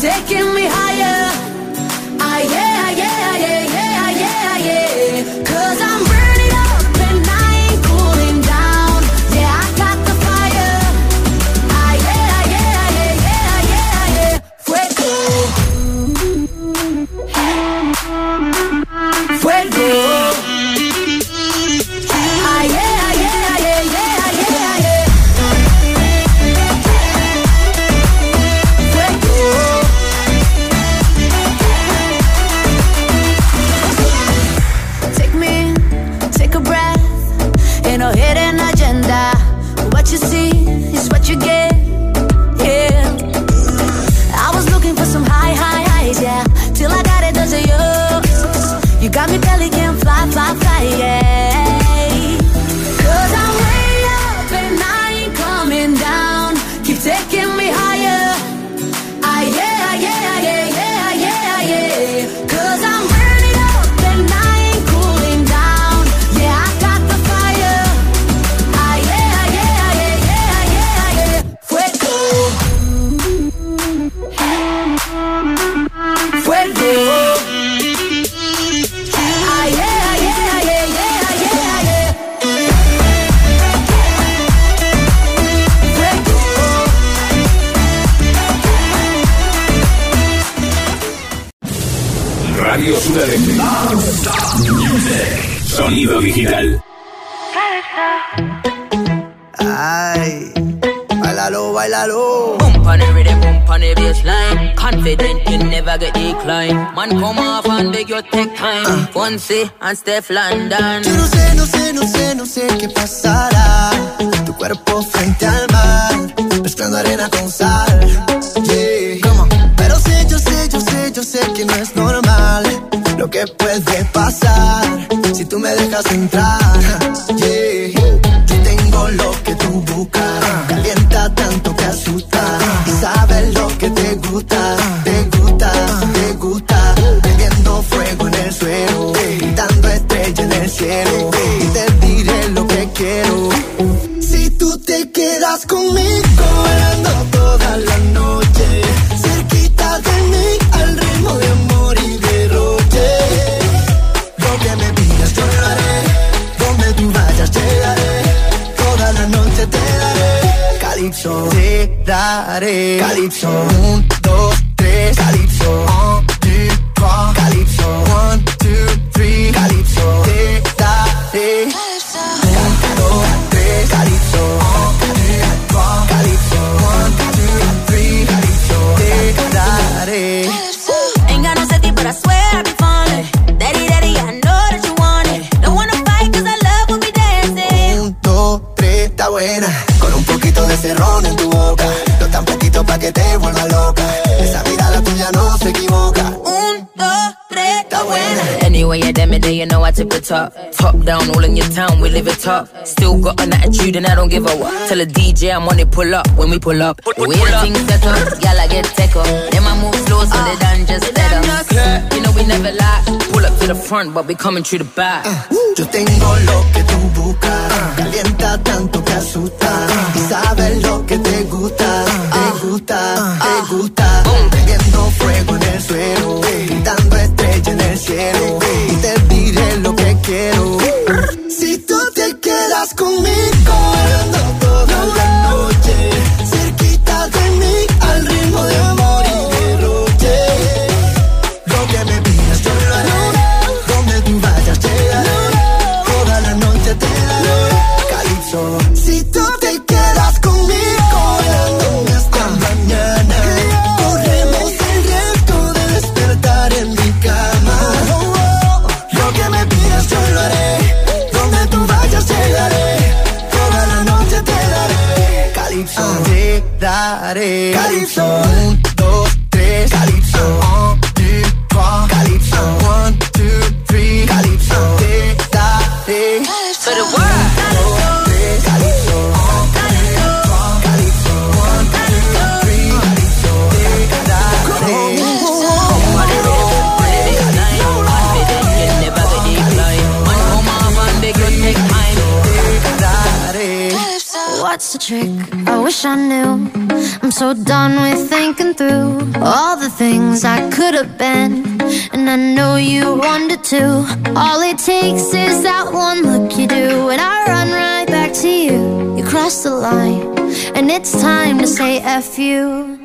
taking me high. Beyoncé and Steph London. Yo no sé, no sé, no sé, no sé qué pasará Calypso, te daré Calypso, un, dos, up. Top down, all in your town, we live it up. Still got an attitude and I don't give a what. Tell a DJ I'm on it, pull up when we pull up. Pull, pull, we ain't things set up, y'all I get tech up. Then my move slow so they done just set up. You know we never lie. Pull up to the front, but we coming through the back. Uh, yo tengo lo que tú buscas, calienta tanto que asusta. Y sabes lo que te gusta, te gusta, te uh, uh, gusta. to. All it takes is that one look you do And I run right back to you. You cross the line And it's time to say a few.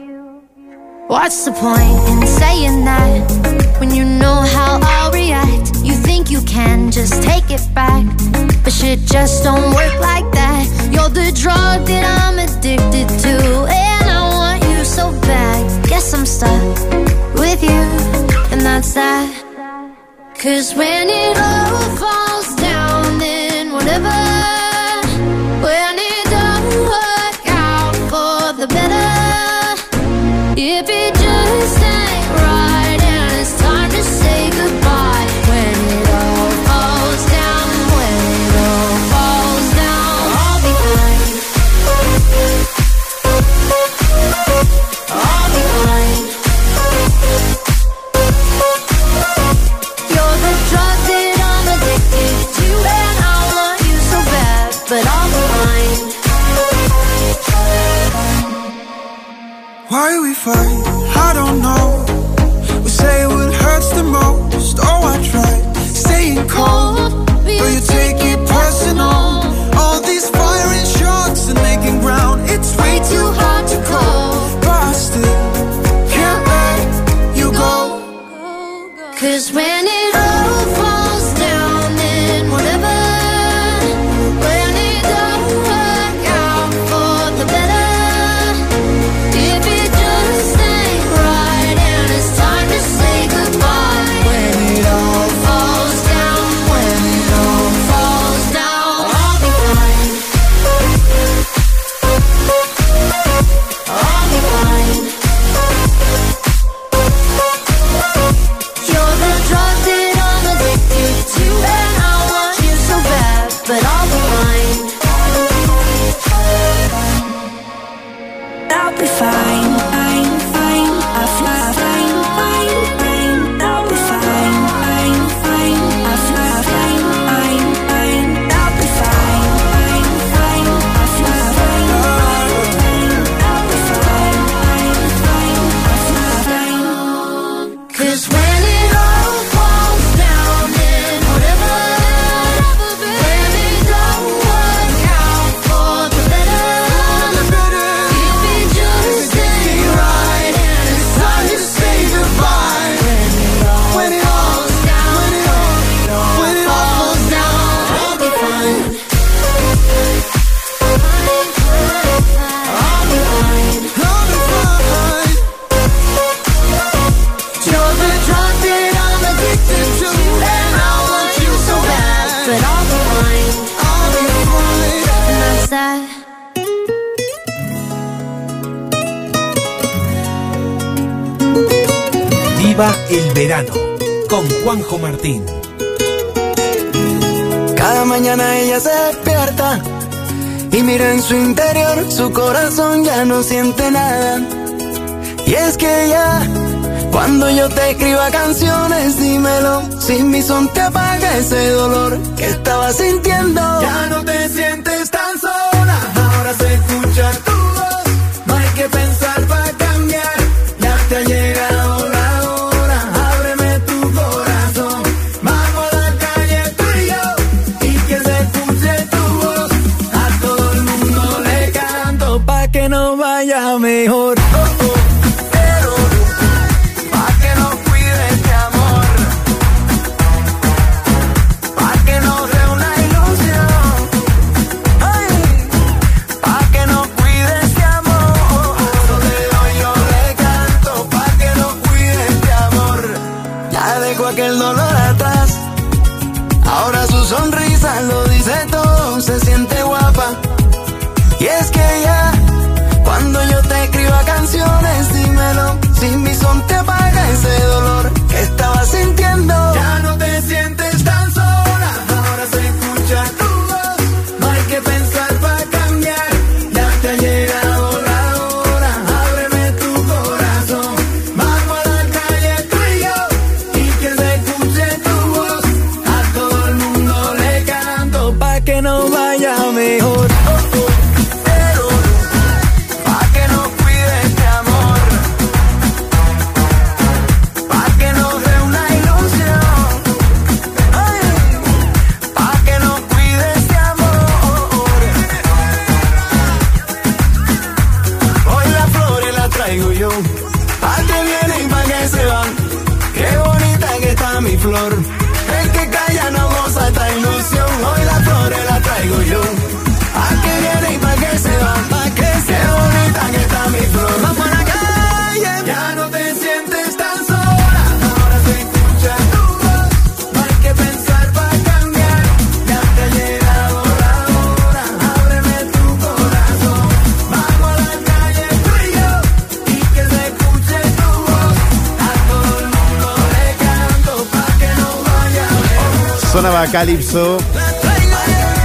What's the point in saying that When you know how I'll react? You think you can just take it back But shit just don't work like that. You're the drug that I'm addicted to And I want you so bad. Guess I'm stuck with you And that's that. Cause when it all falls no siente nada. Y es que ya, cuando yo te escriba canciones, dímelo. Sin mi son te apaga ese dolor que estaba sintiendo.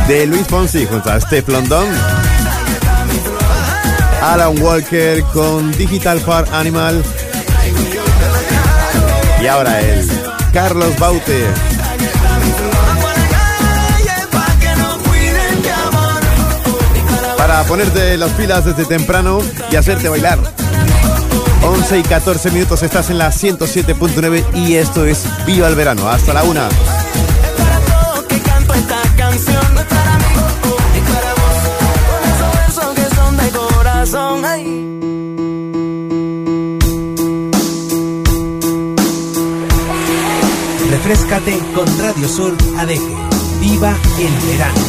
De Luis Fonsi junto a Steph London. Alan Walker con Digital Far Animal. Y ahora él, Carlos Baute. Para ponerte las pilas desde temprano y hacerte bailar. 11 y 14 minutos estás en la 107.9 y esto es Viva el Verano. Hasta la una. Que canto esta canción no es para mí y para vos. Con esos versos que son de corazón. ay. Refrescate con Radio Sol ADG. Viva el verano.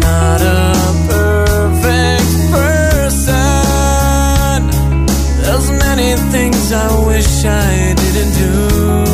not a perfect person. There's many things I wish I didn't do.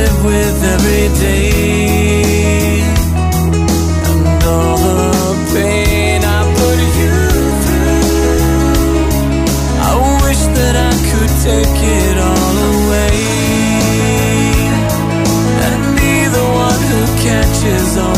live with every day. And all the pain I put you through, I wish that I could take it all away. And be the one who catches all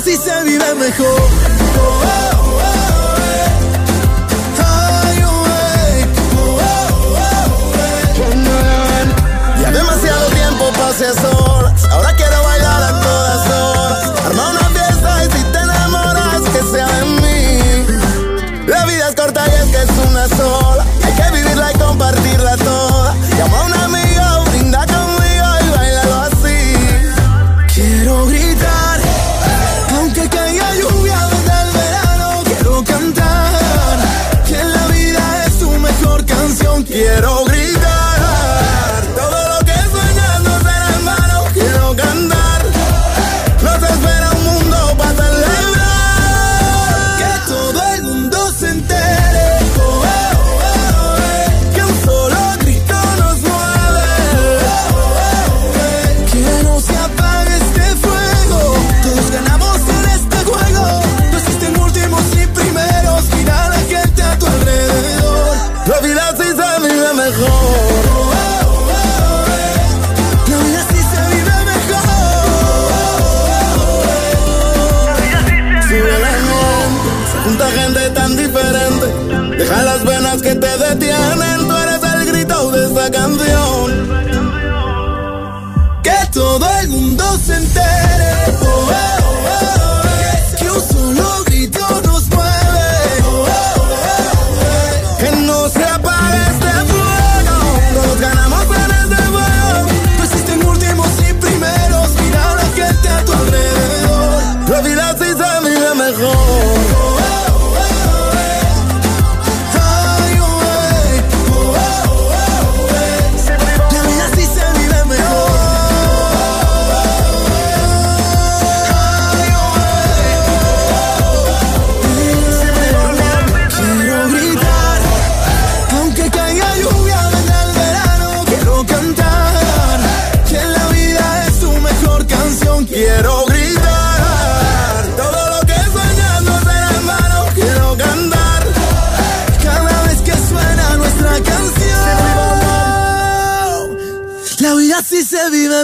Así se vive mejor.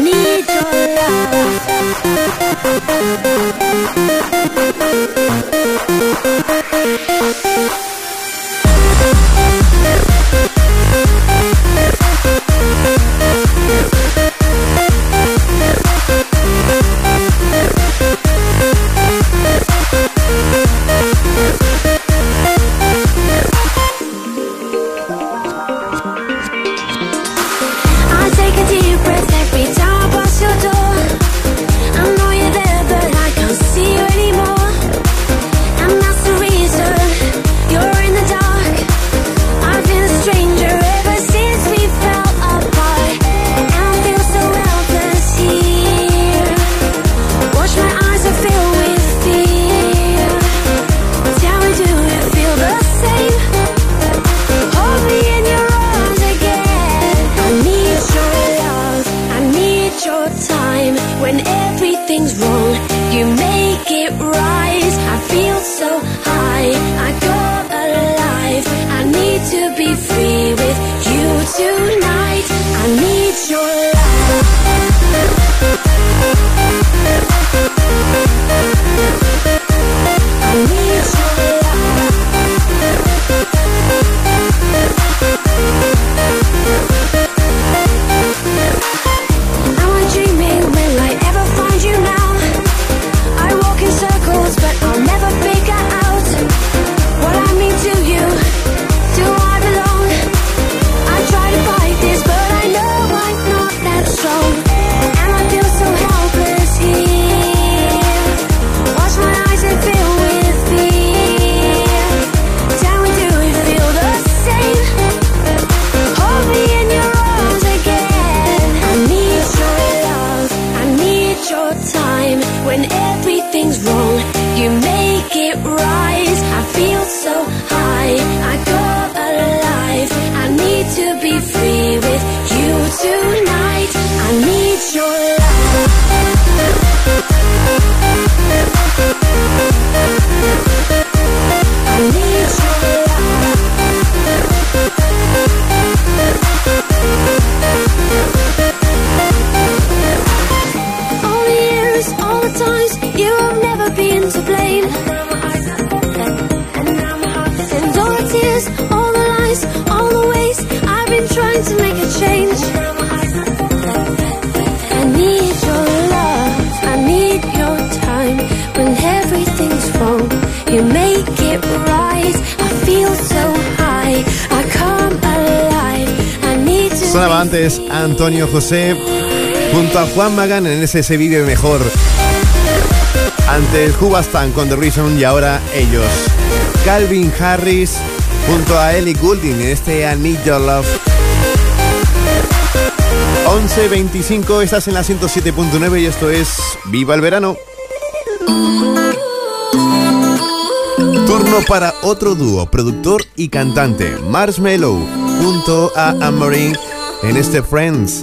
need your love. se vive mejor. Antes Hubastan con The Reason y ahora ellos. Calvin Harris junto a Ellie Goulding en este I Need Your Love. 11.25, estás en la 107.9 y esto es Viva el Verano. Turno para otro dúo, productor y cantante, Marshmallow, junto a Amory en este Friends.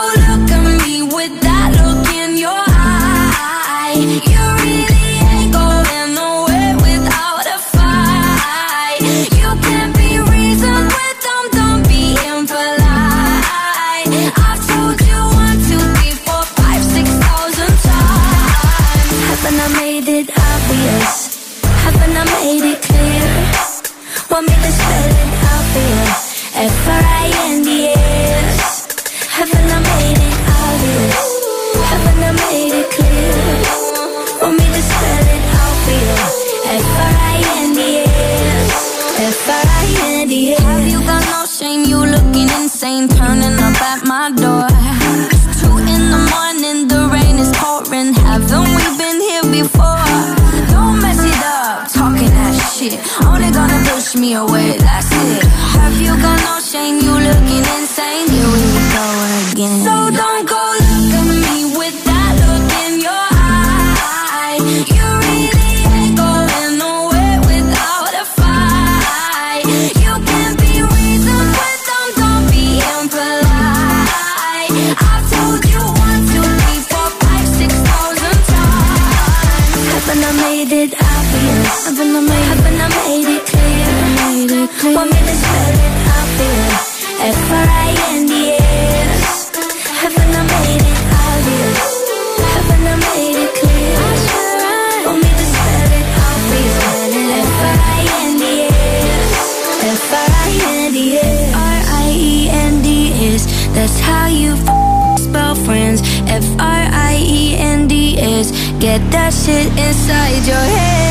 push me away. F R I E N D S, Haven't I made it obvious? Haven't I made it clear? Spell it That's how you spell friends F-R-I-E-N-D-S Get that shit inside your head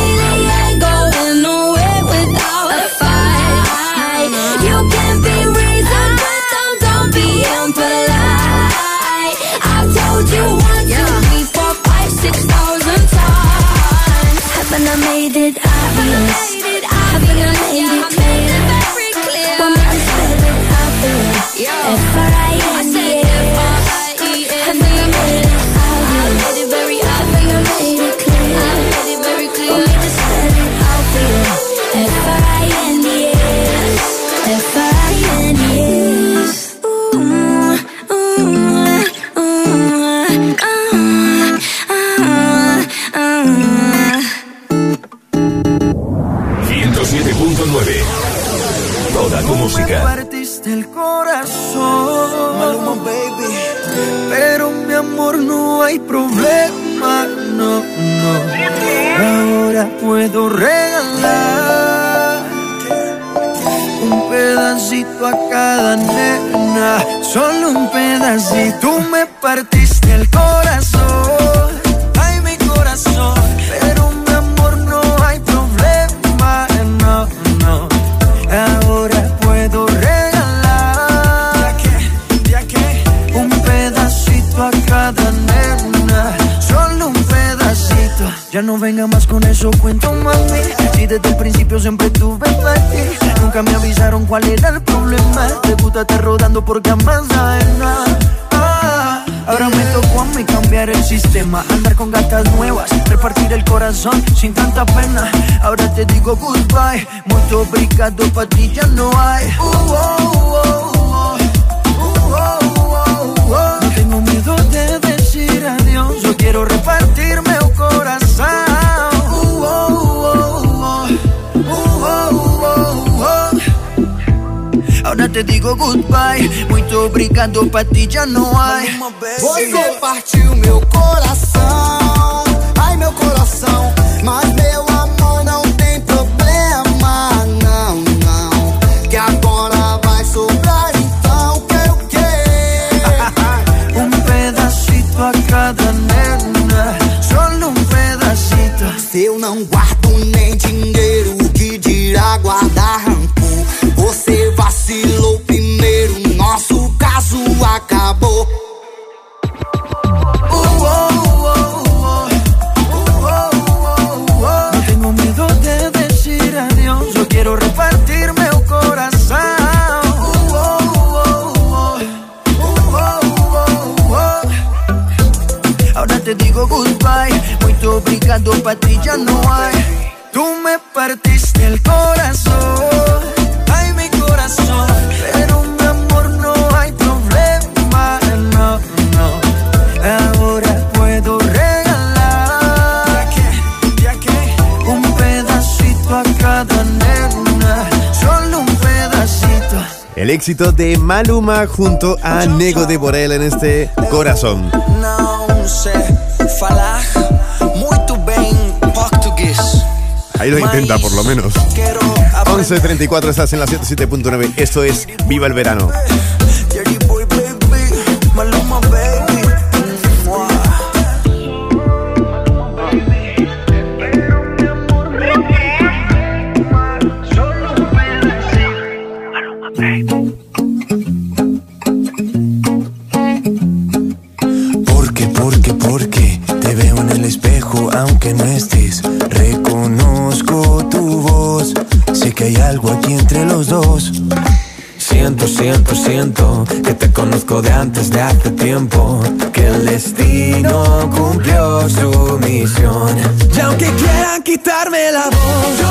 solo un pedacito. Tú me partiste el corazón, ay mi corazón, pero mi amor no hay problema, no, no. Ahora puedo regalar un pedacito a cada nena, solo un pedacito. Ya no venga más con eso, cuento mami. Si desde el principio siempre tuve para ti, nunca me avisaron cuál era el problema. Te estar rodando por ajenas. Ah, Ahora me tocó a mí cambiar el sistema, andar con gatas nuevas, repartir el corazón sin tanta pena. Ahora te digo goodbye, mucho obrigado, pa' ti ya no hay. Uh, oh. Uh, oh, oh. No tengo miedo de decir adiós, yo quiero repartirme te digo goodbye, muito obrigado, pa' ti já não há. Você partiu meu éxito de Maluma junto a Nego de Borel en este corazón. Ahí lo intenta por lo menos. 11.34 estás en la 77.9. Esto es Viva el Verano. De antes de hace tiempo. Que el destino cumplió su misión. Y aunque quieran quitarme la voz,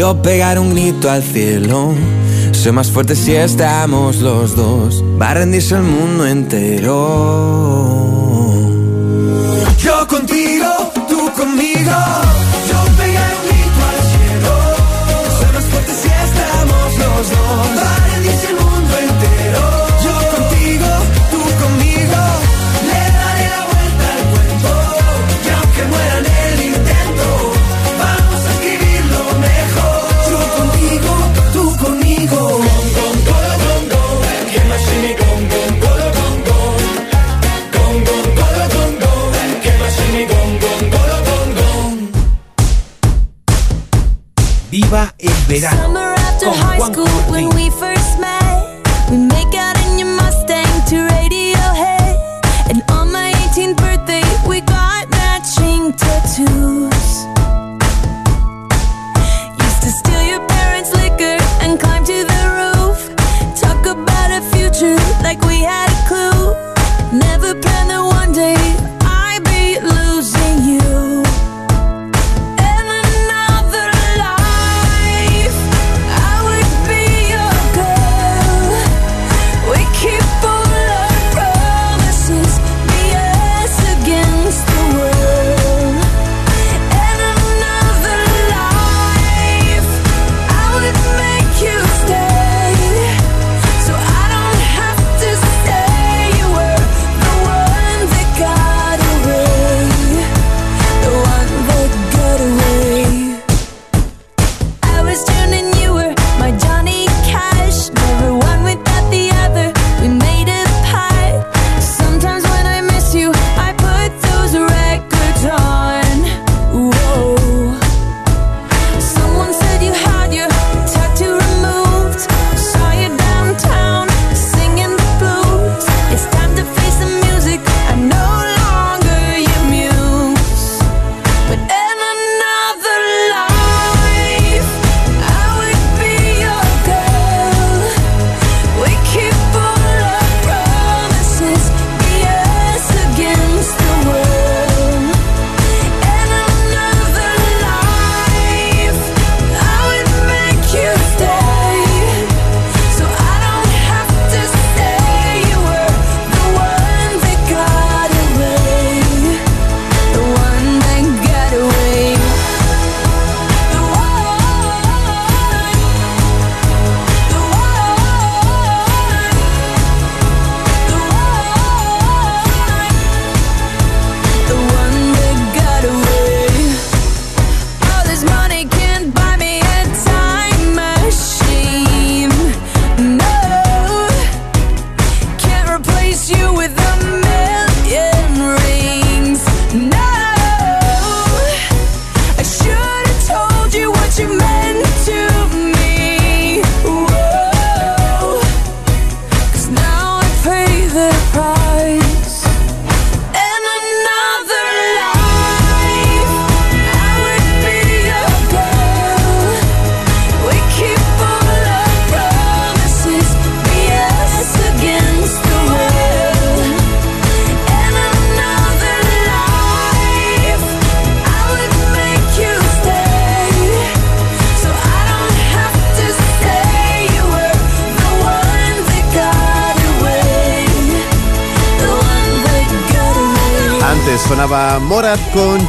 yo pegar un grito al cielo. Soy más fuerte si estamos los dos. Va a rendirse el mundo entero.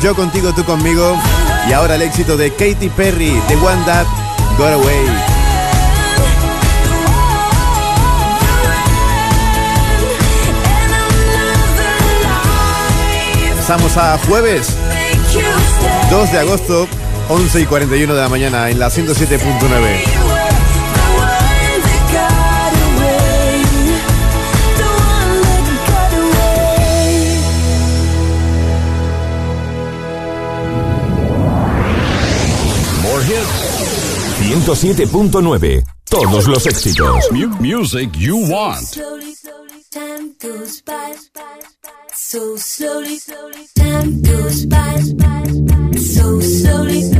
Yo contigo, tú conmigo. Y ahora el éxito de Katy Perry, The One That Got Away. Pasamos a jueves 2 de agosto, 11 y 41 de la mañana en la 107.9. 107.9. Todos los éxitos. Music you want. Slowly, slowly, slowly, slowly, slowly.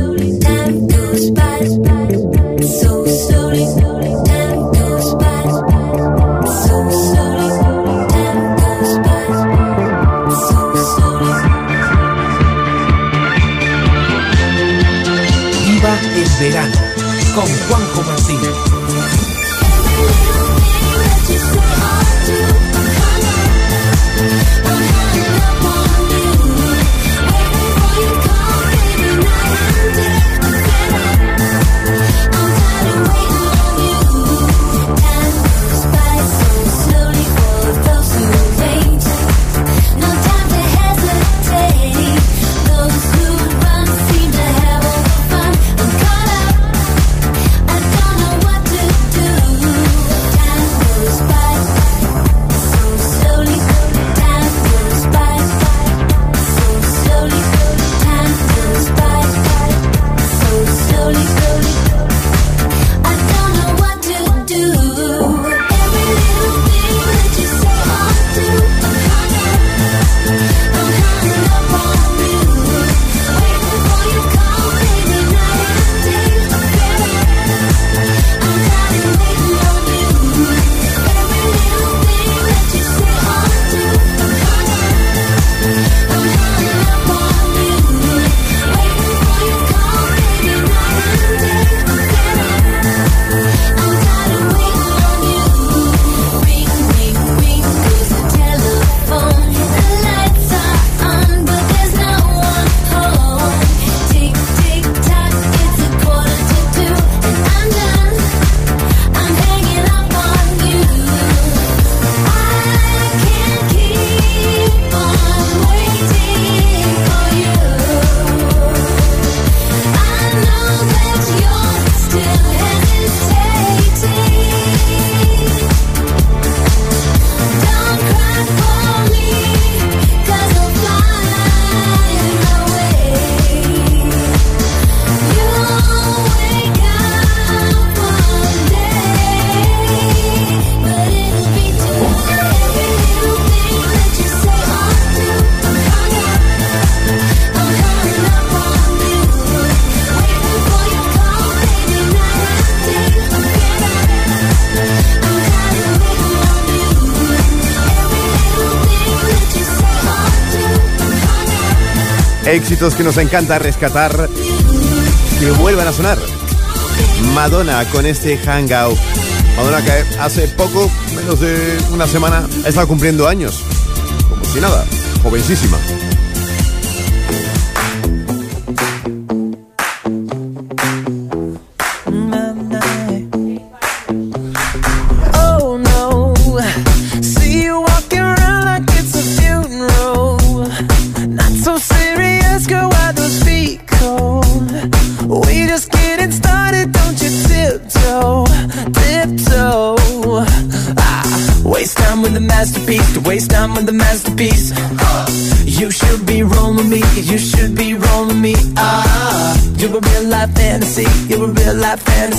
que nos encanta rescatar, que vuelvan a sonar. Madonna con este hangout. Madonna que hace poco, menos de una semana, ha estado cumpliendo años. Como si nada, jovencísima.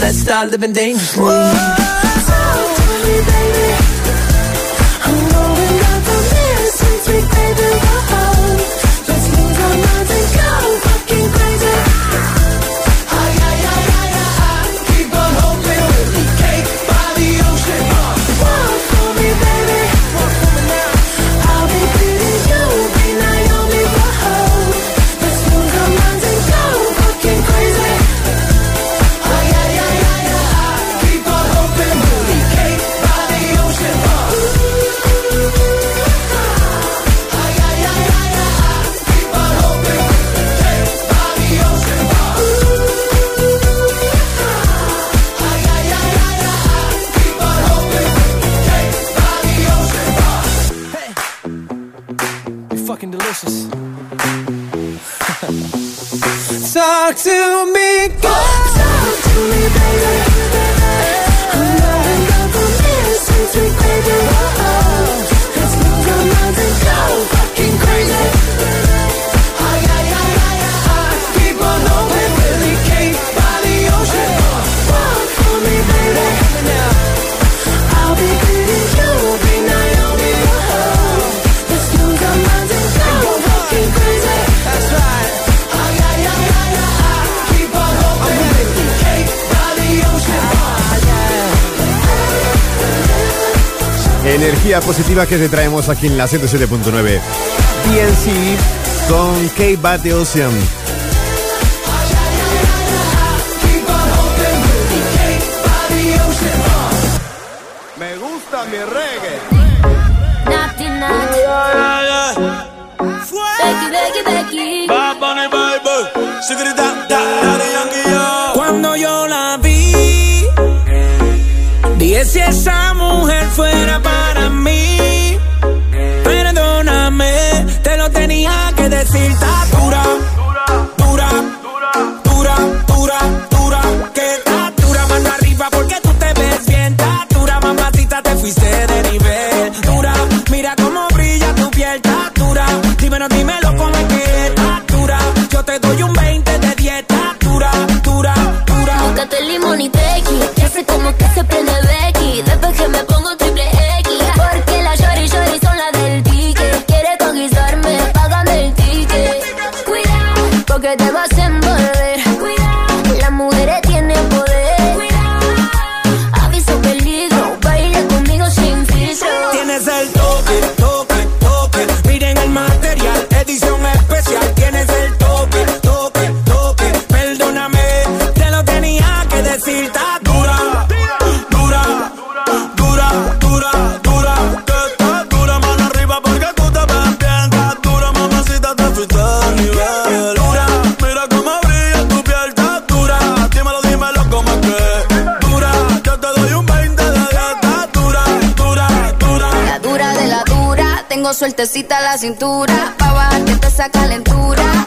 Let's start living dangerously. Whoa. So tell me, baby. energía positiva que te traemos aquí en la 107.9. PNC con K-Bat Ocean. cómo brilla tu piel, tatura. Dímelo, dímelo, cómo es que es tatura. Yo te doy un 20 de 10, tatura, tura, tura. Búscate el limón y tequila sueltecita la cintura. Pa' bajarte toda esa calentura.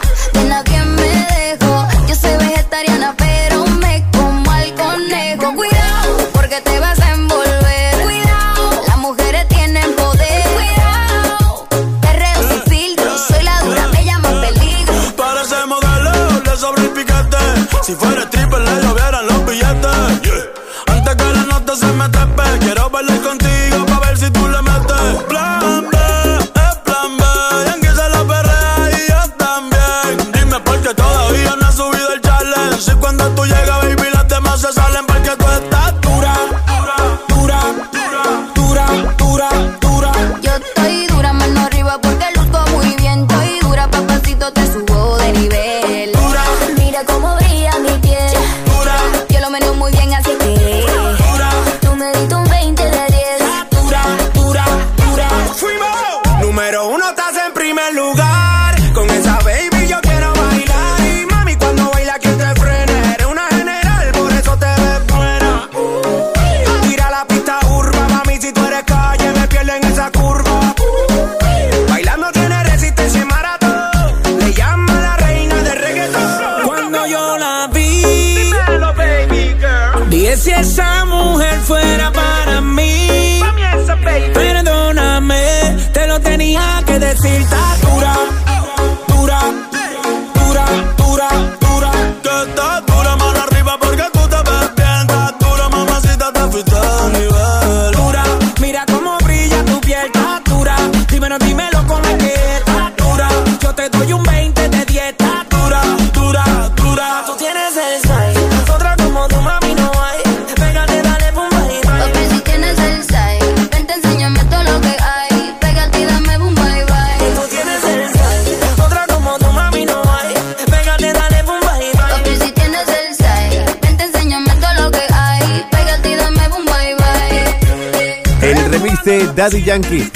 Yankee.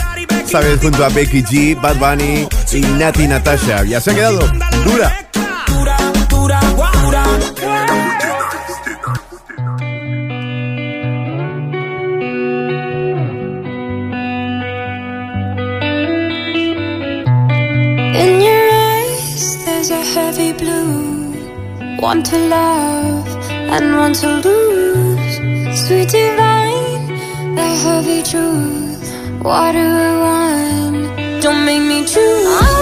Sabes, junto a Becky G, Bad Bunny y Nati Natasha. Ya se ha quedado dura. In your eyes, there's a heavy blue. One to love and one to lose. Sweet divine, the heavy truth. Water one, don't make me choose.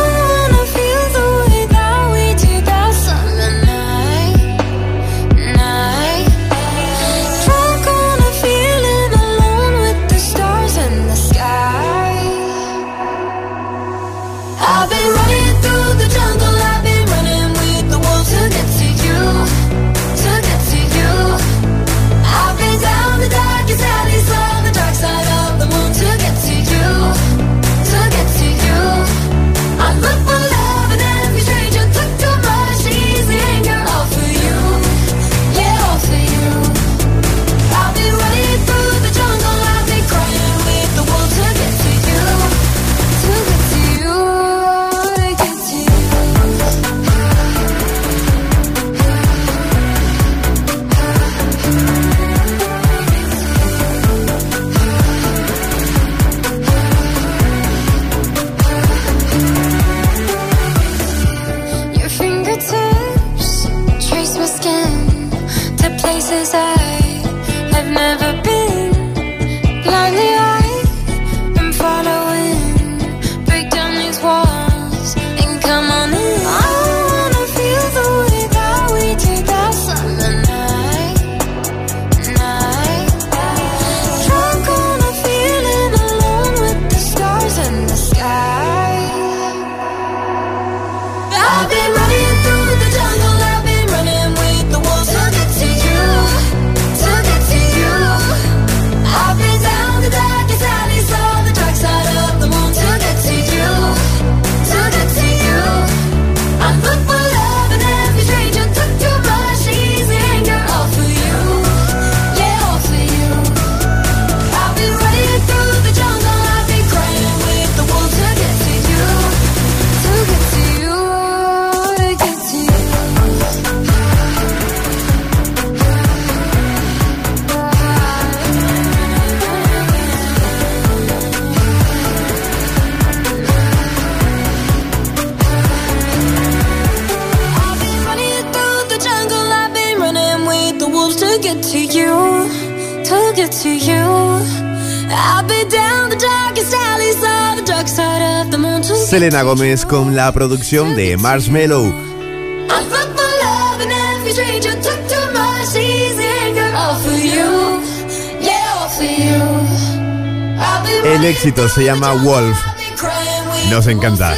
Selena Gómez con la producción de be El éxito se llama Wolf. Nos encanta.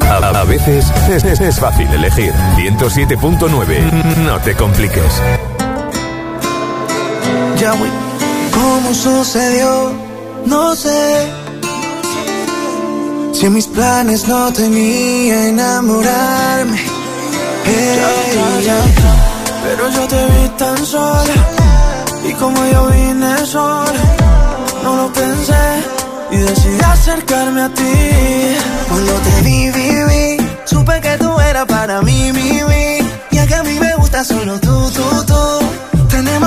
A, a veces es, es- es fácil elegir. 107.9. No te compliques. Ya, güey. ¿Cómo sucedió? No sé. Si en mis planes no tenía enamorarme. Hey, ya. Pero yo te vi tan sola. Y como yo vine sola, no lo pensé. Y decidí acercarme a ti. Cuando te vi, vi, vi, supe que tú eras para mí, mi. Y que a mí me gusta solo tú, tú, tú.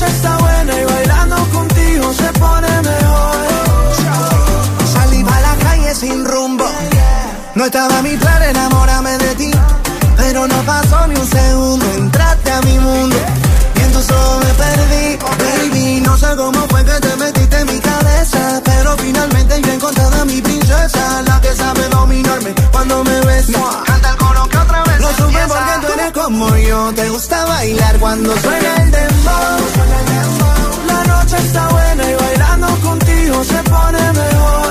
Noche está buena y bailando contigo se pone mejor. Salí pa' la calle sin rumbo. No estaba mi plan enamorarme de ti. Pero no pasó ni un segundo. Entraste a mi mundo. En tus ojos me perdí. Baby, no sé cómo fue que te metiste en mi cabeza. Pero finalmente yo he encontrado a mi princesa. La que sabe dominarme cuando me besa. Canta el coro que otra vez. Lo supe porque tú eres como yo. Te gusta bailar cuando suena el dembow. La noche está buena y bailando contigo se pone mejor.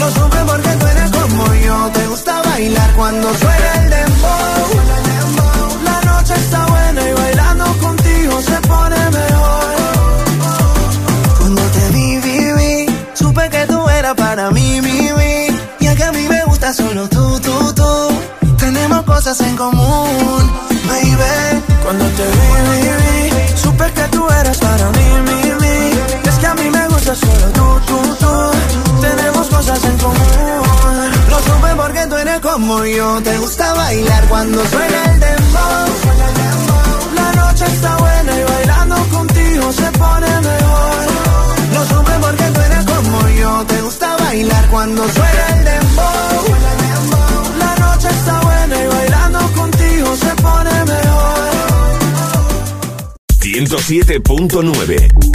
Lo supe porque tú eres como yo. Te gusta bailar cuando suena el dembow. Noche está buena y bailando contigo se pone mejor. Cuando te vi, vi, vi, supe que tú eras para mí, mi, mi. Y es que a mí me gusta solo tú, tú, tú. Tenemos cosas en común, baby. Cuando te vi, vi, vi, supe que tú eras para mí, mi, mi. Es que a mí me gusta solo tú, tú, tú. Tenemos cosas en común. Lo supe porque tú eres como yo. Te gusta bailar cuando suena el dembow. La noche está buena y bailando contigo se pone mejor. Lo supe porque tú eres como yo. Te gusta bailar cuando suena el dembow. La noche está buena y bailando contigo se pone mejor. 107.9.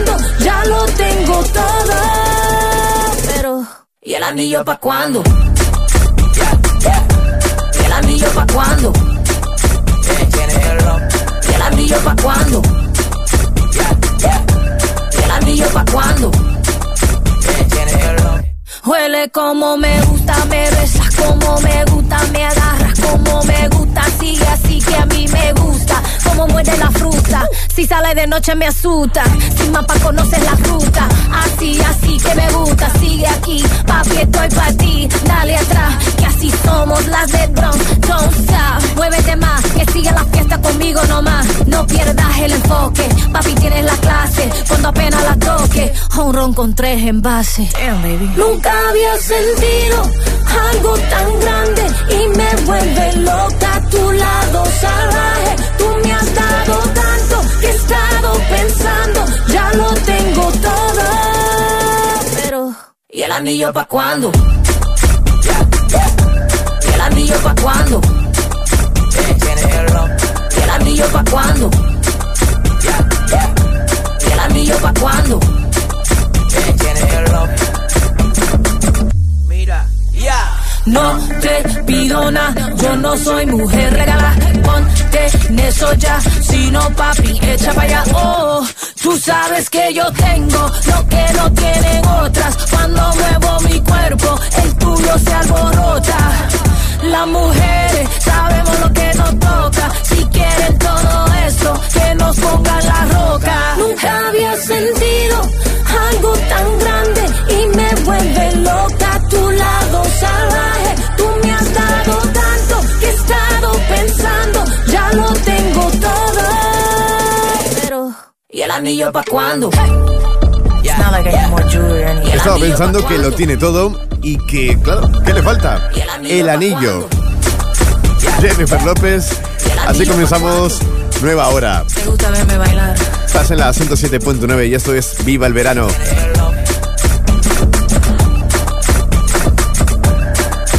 ¿y el anillo pa' cuándo? ¿Y el anillo pa' cuándo? ¿Y el anillo pa' cuándo? ¿Y el anillo pa' cuándo? Huele como me gusta, me besas como me gusta, me agarras como me gusta, sigue así que a mí me gusta, como muerde la fruta, si sale de noche me asusta, sin mapa conoces la ruta, así, así que me gusta, sigue aquí, papi estoy pa' ti, dale atrás, que así somos las de Bronx, don't stop, muévete más, que sigue la fiesta conmigo nomás, no pierdas el enfoque, papi tienes la clase, cuando apenas la toque, un ron con tres envases, Nunca había sentido algo tan grande y me vuelve loca tu lado salvaje. Tú me has dado tanto que he estado pensando, ya lo tengo todo. Pero, ¿y el anillo pa' cuándo? ¿Y el anillo pa' cuándo? ¿Y el anillo pa' cuándo? ¿Y el anillo pa' cuándo? no te pido nada. Yo no soy mujer regalada, ponte en eso ya. sino papi, echa para allá. Oh, tú sabes que yo tengo lo que no tienen otras. Cuando muevo mi cuerpo, el tuyo se alborota. Las mujeres sabemos lo que nos toca. Si quieren todo eso, que nos pongan la roca. Nunca había sentido algo tan grande y me vuelve loca a tu lado salvaje. Tú me has dado tanto que he estado pensando, ya lo tengo todo. Pero, ¿y el anillo para cuándo? Estaba pensando que lo tiene todo y que, claro, ¿qué le falta? El anillo. Jennifer López. Así comenzamos nueva hora. Me gusta verme bailar. Estás en la 107.9 y esto es Viva el Verano.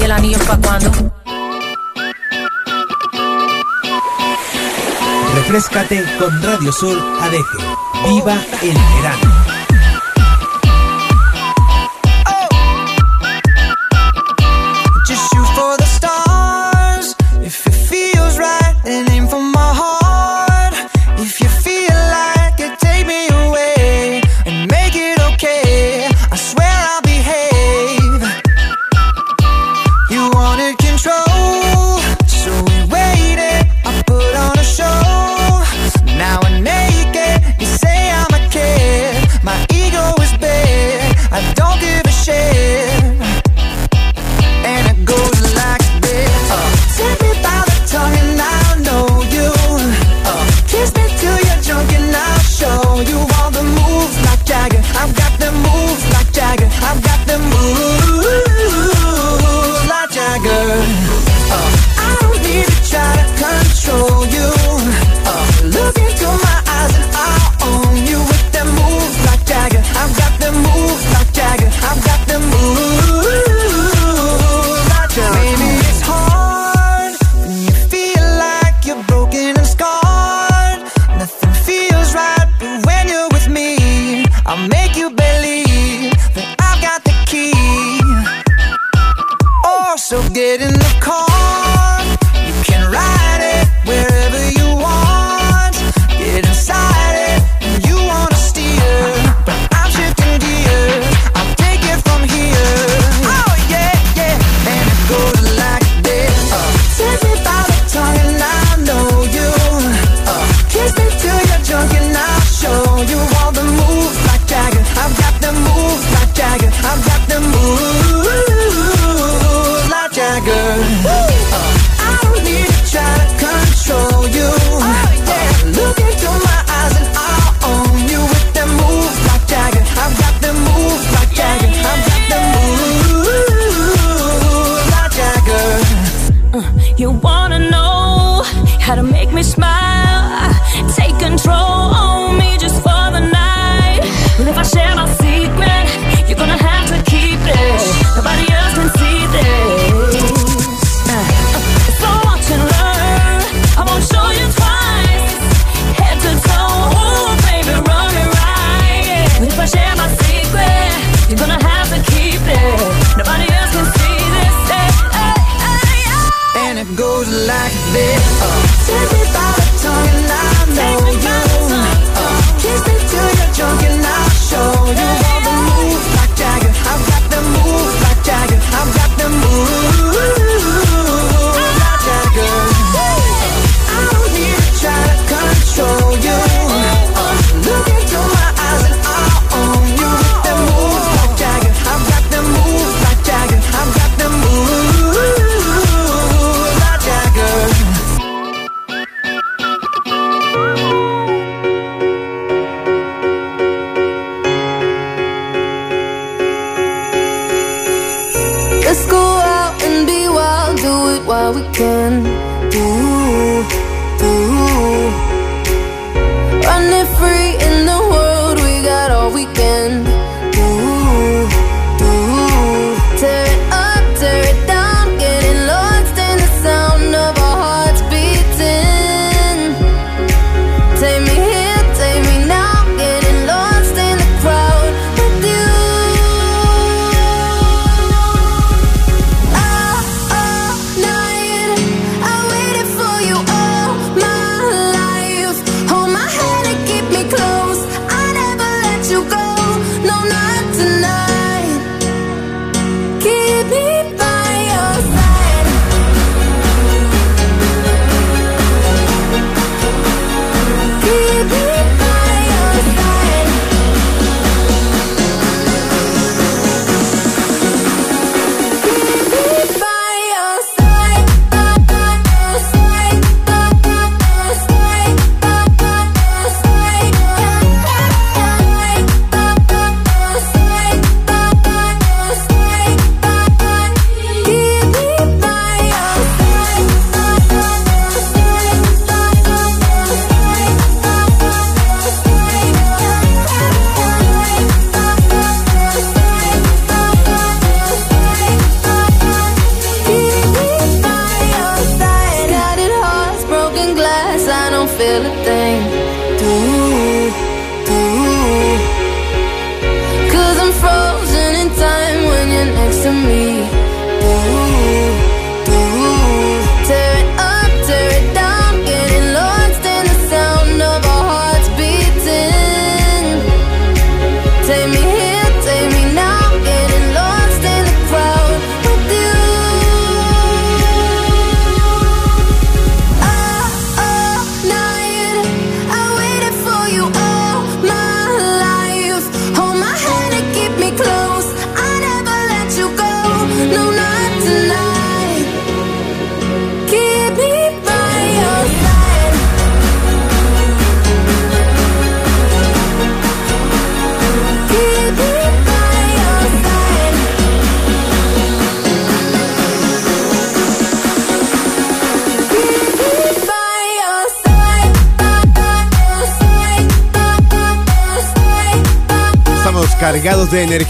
¿Y el anillo para cuándo? Refrescate con Radio Sur ADG. Viva el verano.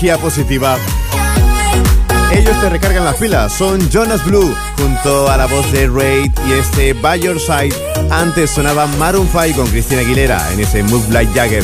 positiva. Ellos te recargan las pilas, son Jonas Blue junto a la voz de Raid y este By Your Side. Antes sonaba Maroon 5 con Cristina Aguilera en ese Move Like Jagger.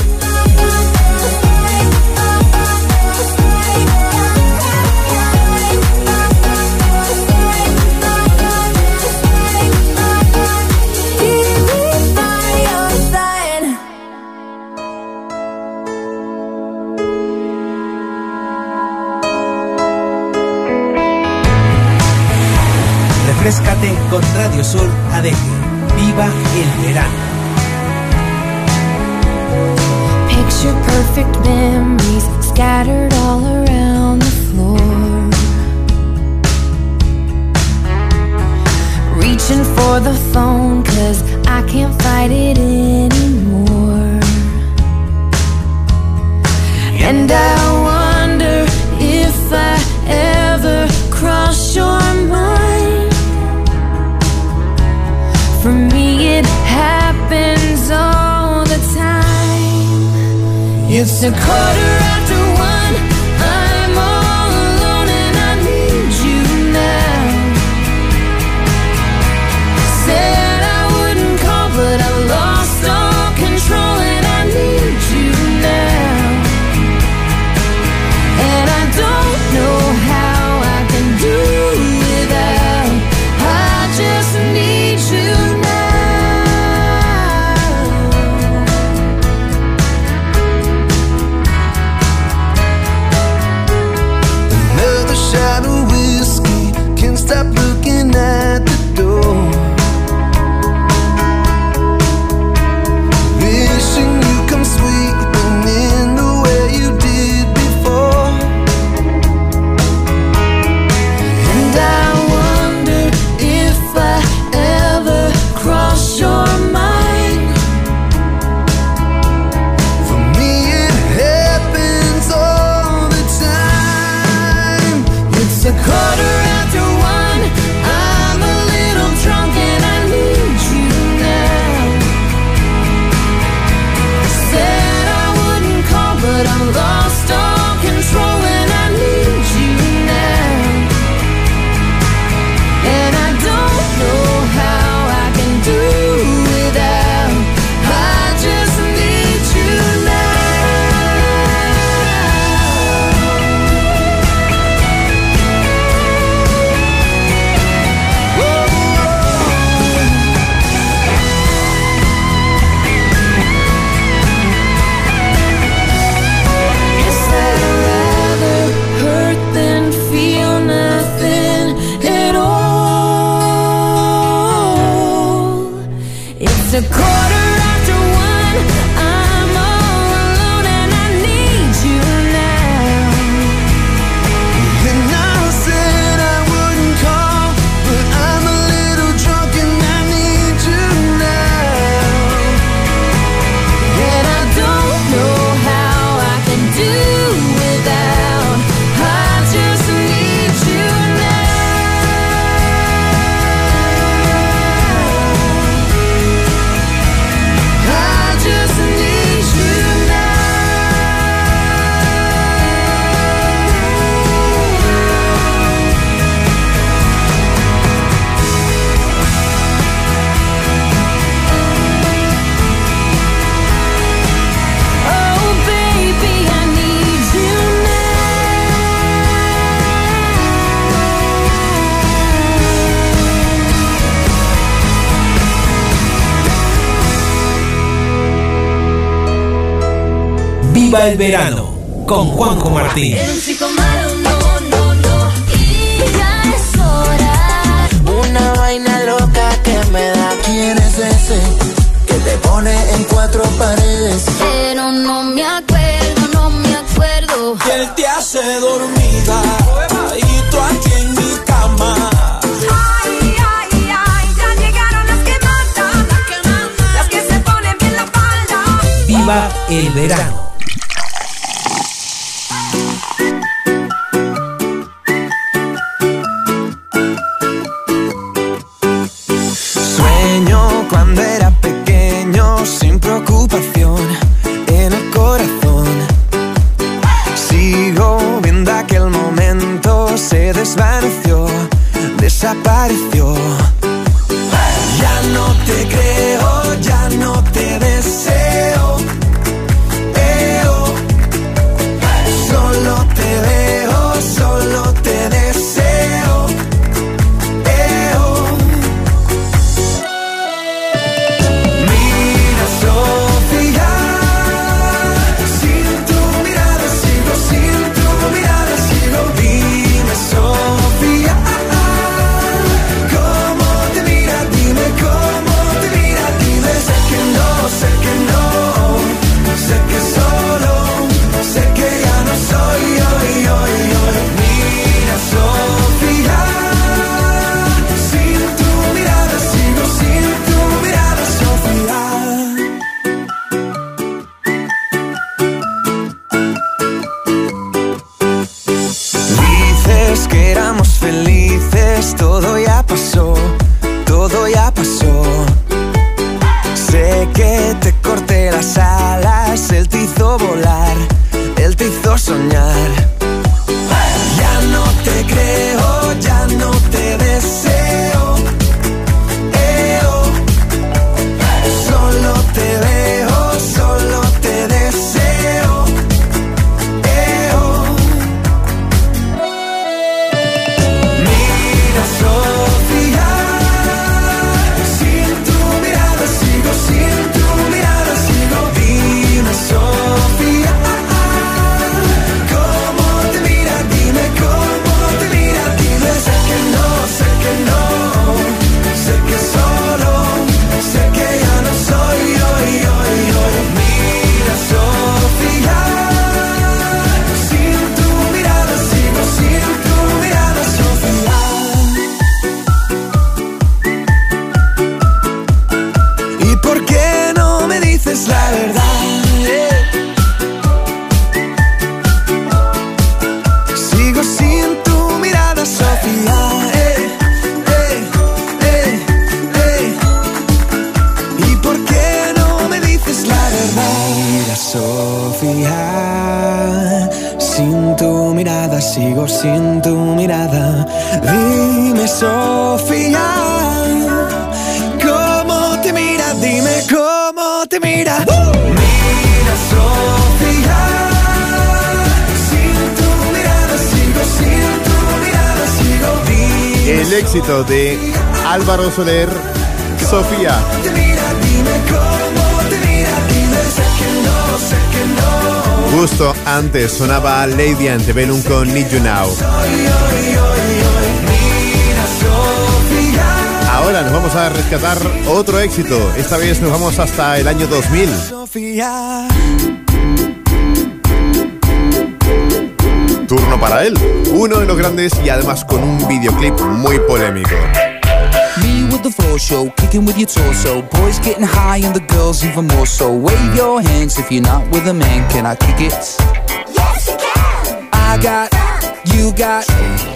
El verano con Juanjo Martínez. hasta el año 2000. Turno para él, uno de los grandes y además con un videoclip muy polémico. Me with the floor show, kicking with your torso. Boys getting high and the girls even more so. Wave your hands if you're not with a man. Can I kick it? Yes, you can. I got, you got.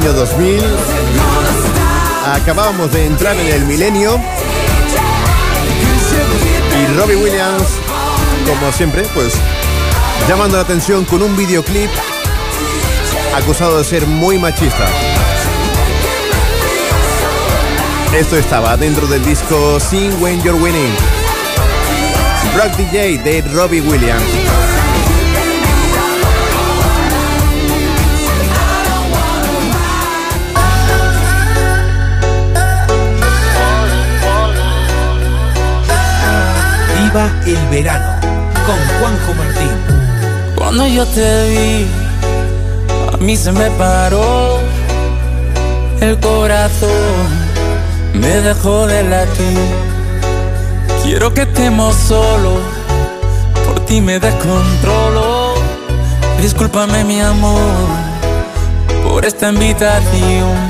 Año 2000. Acabábamos de entrar en el milenio. Y Robbie Williams, como siempre, pues llamando la atención con un videoclip acusado de ser muy machista. Esto estaba dentro del disco Sing When You're Winning. Rock DJ de Robbie Williams. Viva el verano con Juanjo Martín. Cuando yo te vi, a mí se me paró el corazón, me dejó de latir. Quiero que estemos solos, por ti me descontrolo. Discúlpame mi amor por esta invitación.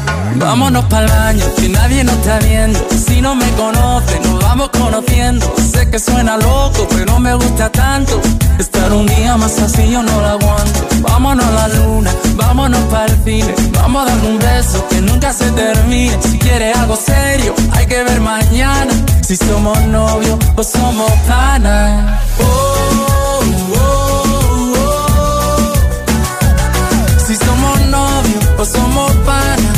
Vámonos para el baño, que nadie nos está viendo. Si no me conoce, nos vamos conociendo. Sé que suena loco, pero me gusta tanto. Estar un día más así yo no lo aguanto. Vámonos a la luna, vámonos para el cine. Vamos a dar un beso que nunca se termine. Si quieres algo serio, hay que ver mañana. Si somos novios o somos panas. Oh, oh, oh, oh. Si somos novios o somos panas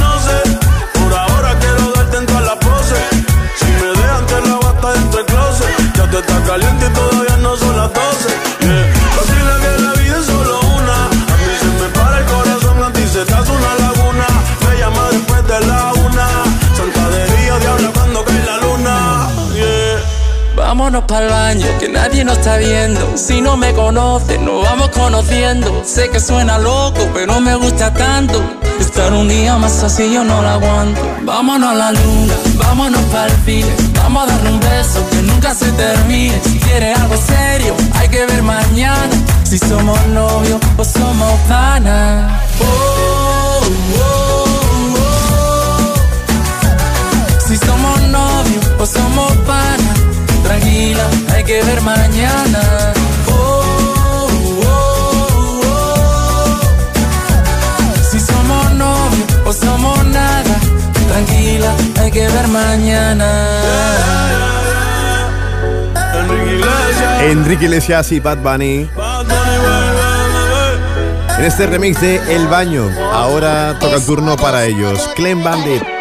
caliente y todavía no son las 12. Yeah. Vacila que la vida es solo una. A mí se me para el corazón, a ti se te una laguna. Me llama después de la una. Santadería, diabla cuando cae la luna. Vámonos para el baño, que nadie nos está viendo. Si no me conoces, nos vamos conociendo. Sé que suena loco, pero me gusta tanto. Estar un día más así yo no lo aguanto. Vámonos a la luna, vámonos para el file Vamos a darle un beso que nunca se termine. Si quieres algo serio, hay que ver mañana. Si somos novios o somos panas. Oh, oh, oh, si somos novios o somos panas. Tranquila, hay que ver mañana. tranquila, hay que ver mañana. Enrique Iglesias. Y Bad Bunny. Bad Bunny en este remix de El Baño, ahora toca el turno para ellos. Clem Bandit.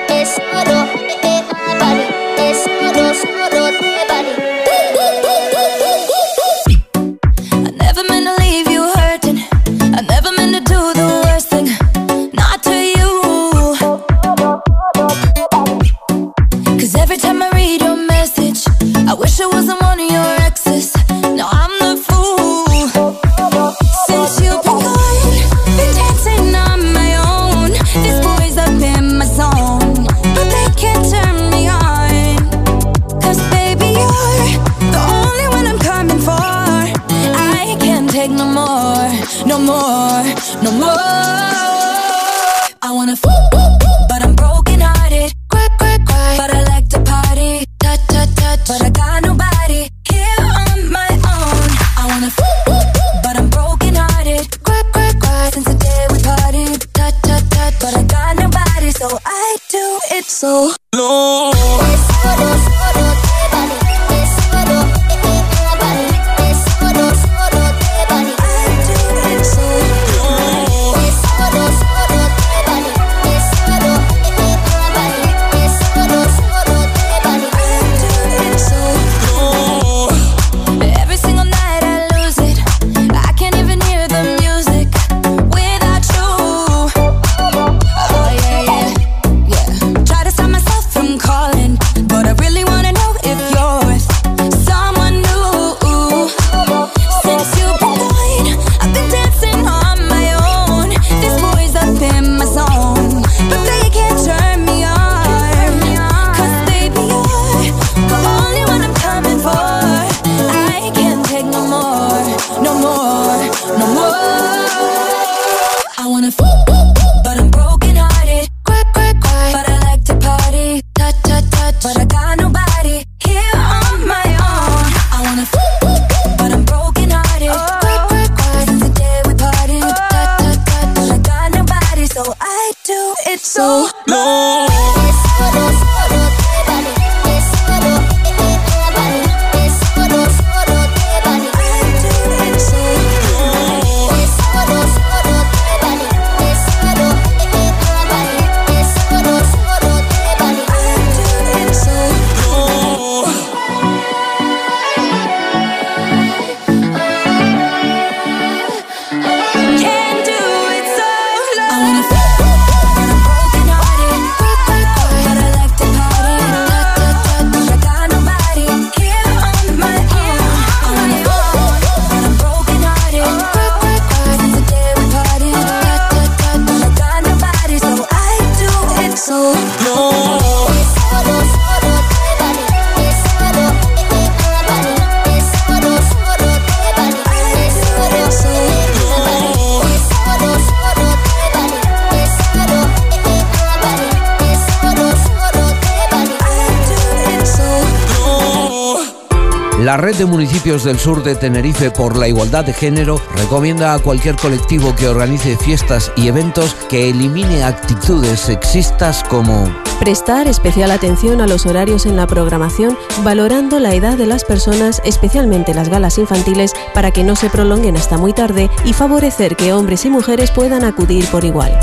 Municipios del sur de Tenerife por la igualdad de género recomienda a cualquier colectivo que organice fiestas y eventos que elimine actitudes sexistas como Prestar especial atención a los horarios en la programación, valorando la edad de las personas, especialmente las galas infantiles, para que no se prolonguen hasta muy tarde y favorecer que hombres y mujeres puedan acudir por igual.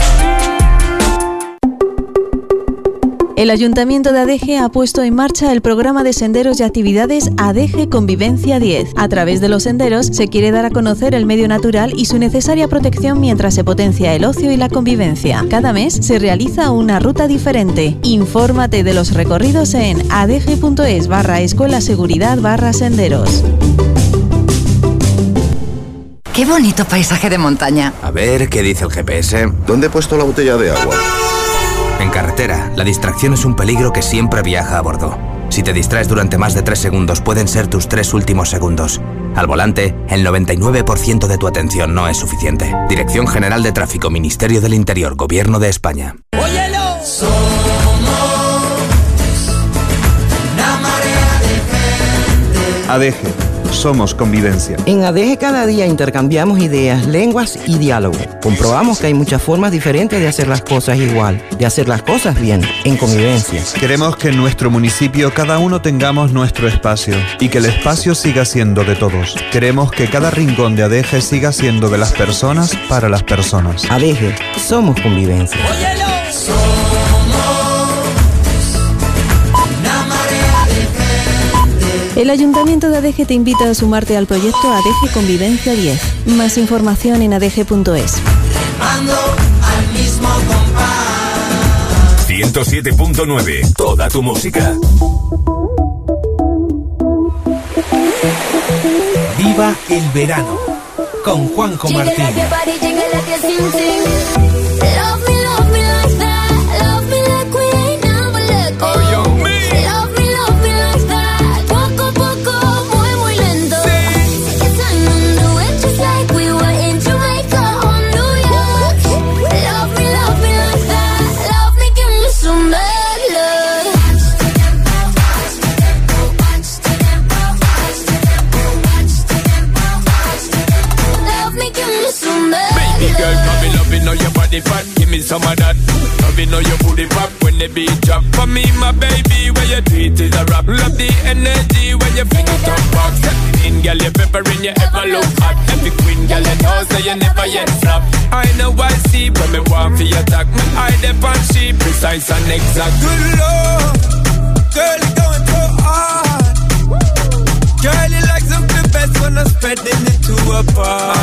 El Ayuntamiento de Adeje ha puesto en marcha el programa de senderos y actividades Adeje Convivencia 10. A través de los senderos se quiere dar a conocer el medio natural y su necesaria protección mientras se potencia el ocio y la convivencia. Cada mes se realiza una ruta diferente. Infórmate de los recorridos en adeje.es barra escuela seguridad barra senderos. Qué bonito paisaje de montaña. A ver, ¿qué dice el GPS? ¿Dónde he puesto la botella de agua? En carretera, la distracción es un peligro que siempre viaja a bordo. Si te distraes durante más de tres segundos, pueden ser tus tres últimos segundos. Al volante, el 99% de tu atención no es suficiente. Dirección General de Tráfico, Ministerio del Interior, Gobierno de España. ¡Óyelo! Somos una marea de gente. ADG. Somos convivencia. En ADG cada día intercambiamos ideas, lenguas y diálogo. Comprobamos que hay muchas formas diferentes de hacer las cosas igual, de hacer las cosas bien, en convivencia. Queremos que en nuestro municipio cada uno tengamos nuestro espacio y que el espacio siga siendo de todos. Queremos que cada rincón de ADG siga siendo de las personas para las personas. ADG, somos convivencia. El Ayuntamiento de Adeje te invita a sumarte al proyecto Adeje Convivencia 10. Más información en compás. 107.9. Toda tu música. Viva el verano con Juanjo Martín. You know, say you never yet flop. I know I see when me want for your attack. Me eye them on she precise and exact. Good lord, girl, you going so hard. Girl, you like something best when I'm spreading it to a bar.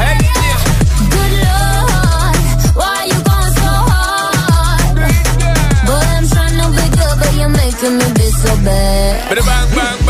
Hey, yeah. Good Lord, why you going so hard? Boy, I'm trying to pick up, but you're making me be so bad. Bada bang, bang,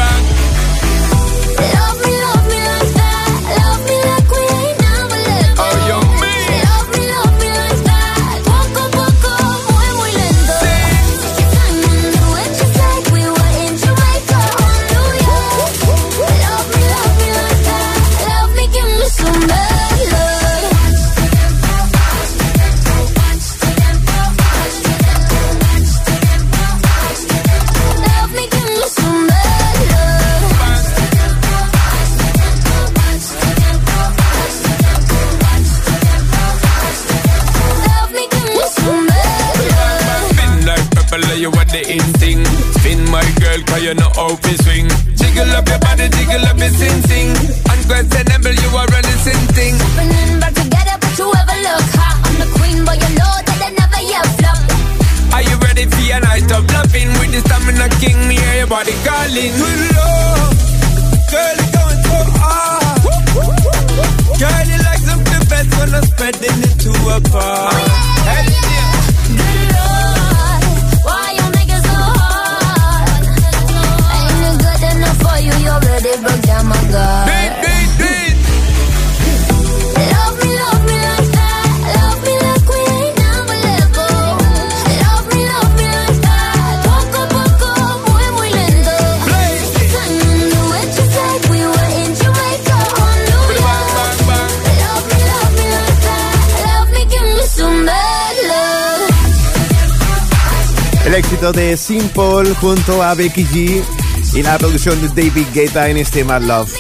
de Simple junto a Becky G y la producción de David Guetta en este Mad Love.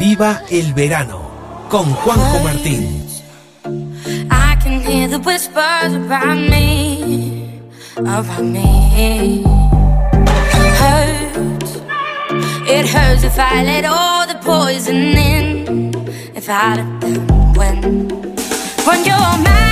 Viva el verano con Juanjo Martín. Whispers about me, about me. it hurts if I let all the poison in. If I let them win When you're mad.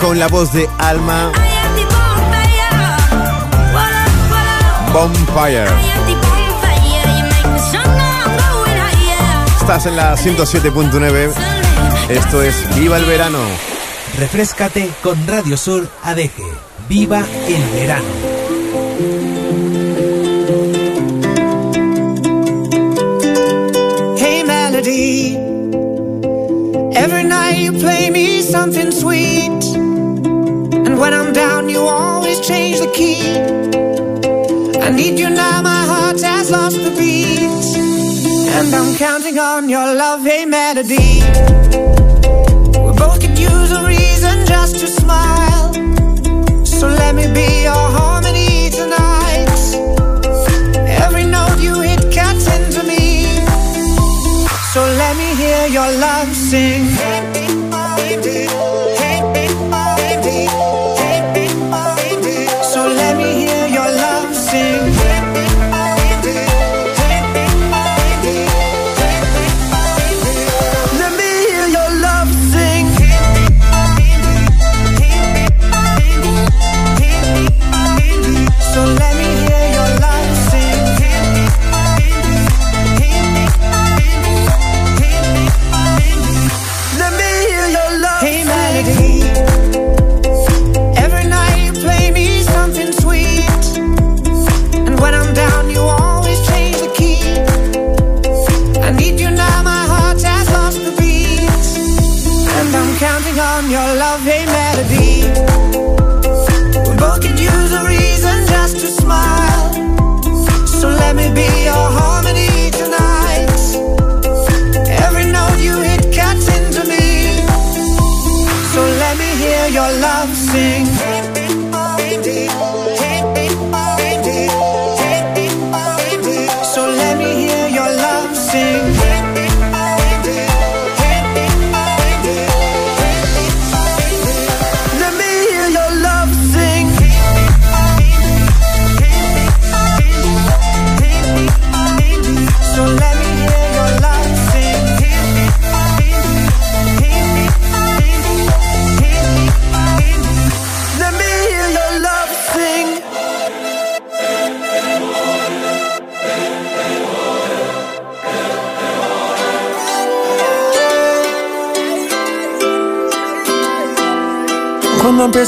Con la voz de Alma. Bonfire. Estás en la 107.9. Esto es Viva el Verano. Refrescate con Radio Sur ADG. Viva el Verano. When I'm down, you always change the key. I need you now, my heart has lost the beat. And I'm counting on your loving melody. We both could use a reason just to smile. So let me be your harmony tonight. Every note you hit cuts into me. So let me hear your love sing.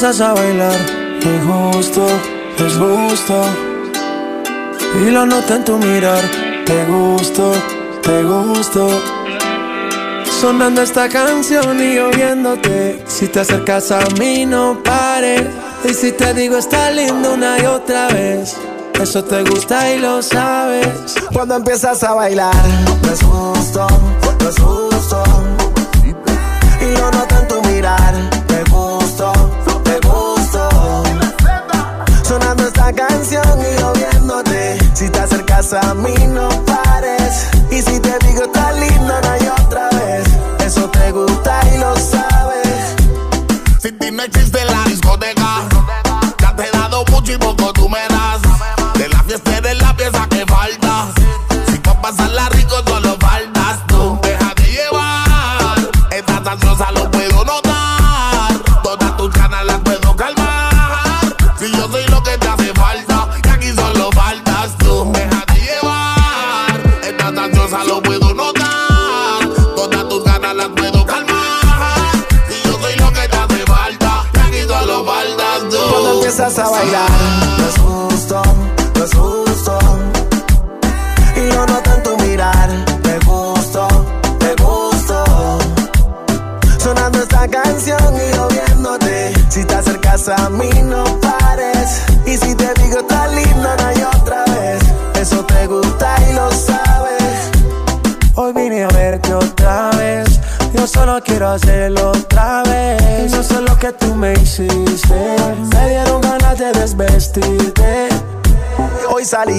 Empiezas a bailar, es justo, es justo. Y lo noto en tu mirar, te gusto, te gusto. Sonando esta canción y oyéndote. Si te acercas a mí, no pares. Y si te digo, está lindo una y otra vez. Eso te gusta y lo sabes. Cuando empiezas a bailar, no es justo, no es justo.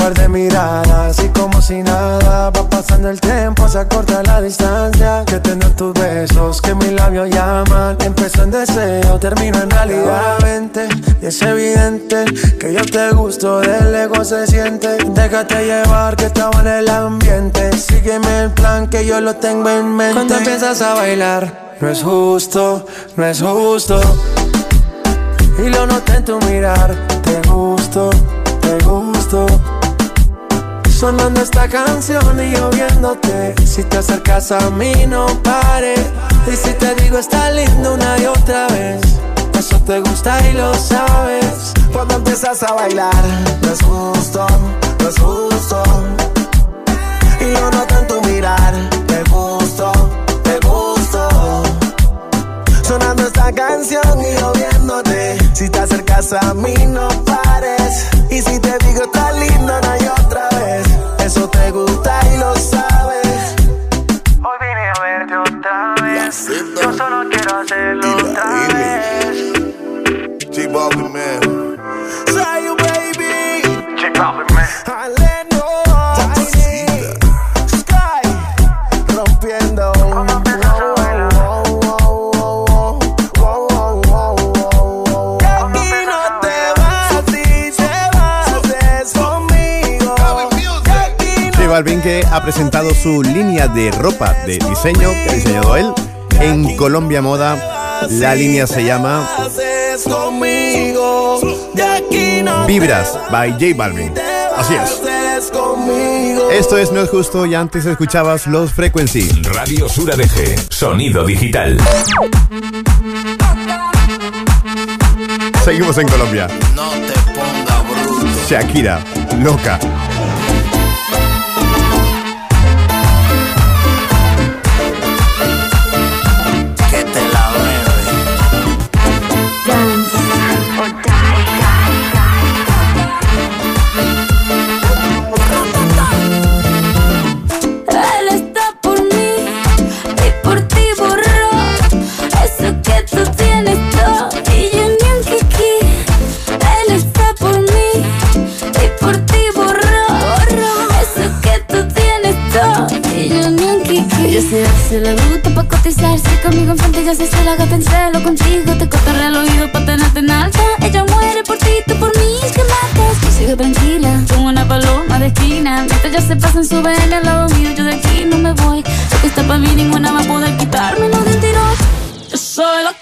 Par de miradas y como si nada va pasando el tiempo, se acorta la distancia. Que tener tus besos, que mis labios llaman. Empezó en deseo, termino en realidad. Vente, y es evidente que yo te gusto, del ego se siente. Déjate llevar que estaba en el ambiente. Sígueme el plan que yo lo tengo en mente. Cuando empiezas a bailar, no es justo, no es justo. Y lo noté en tu mirar, te gusto, te gusto. Sonando esta canción y yo viéndote. Si te acercas a mí, no pares. Y si te digo, está lindo una y otra vez. Eso te gusta y lo sabes. Cuando empiezas a bailar, no es justo, no es justo. Y yo noto en tu mirar, te gusto, te gusto. Sonando esta canción y yo viéndote. Si te acercas a mí, no pares. Y si te digo, está lindo, no hay otra Que ha presentado su línea de ropa de diseño que ha diseñado él en Colombia Moda. La línea se llama Vibras by J Balvin. Así es. Esto es No es justo y antes escuchabas los Frequency. Radio Sur ADG, sonido digital. Seguimos en Colombia. No te ponga bruto. Shakira, loca. La bruta pa' cotizarse conmigo enfrente, ya se hace la gata en contigo. Te cortaré el oído pa' tenerte en alta. Ella muere por ti, tú por mí, es que matas. Yo sigo tranquila, como una paloma de esquina. Mientras ya se pasan su ven al lado mío, yo de aquí no me voy. Lo está pa' mí, ninguna va a poder quitármelo de un tirón. Yo soy loca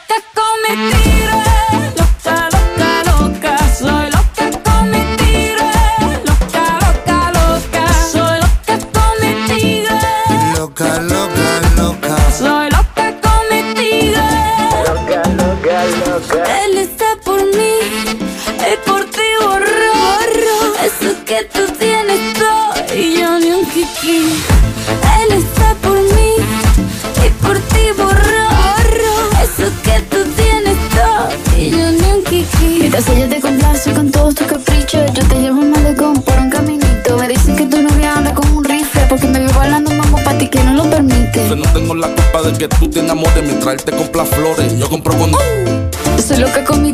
que tú te enamores mientras él te compra flores. Yo compro con. Estoy loca con mi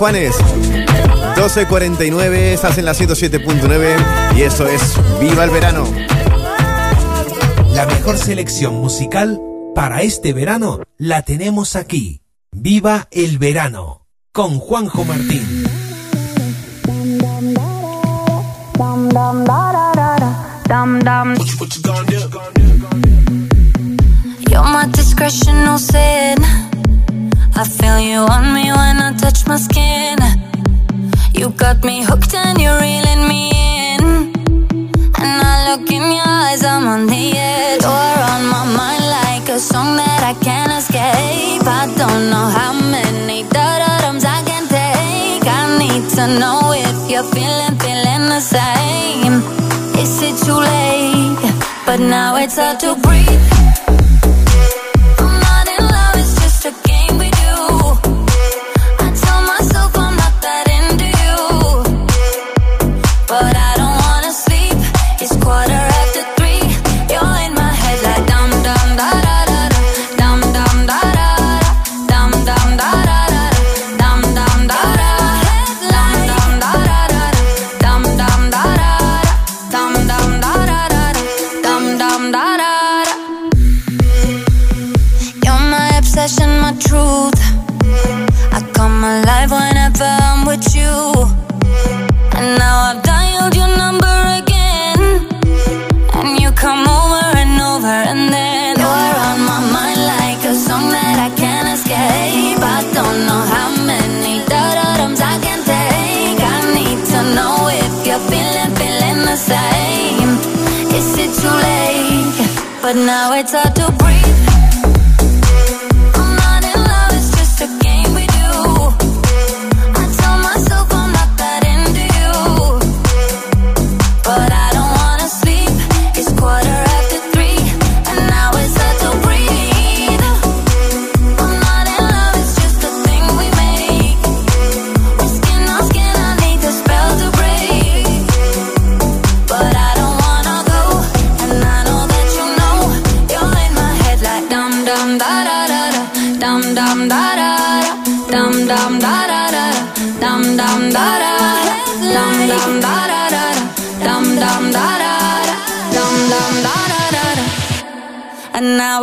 Juanes. 12.49, estás en la 107.9 y eso es Viva el Verano. La mejor selección musical para este verano la tenemos aquí. Viva el Verano con Juanjo Martín.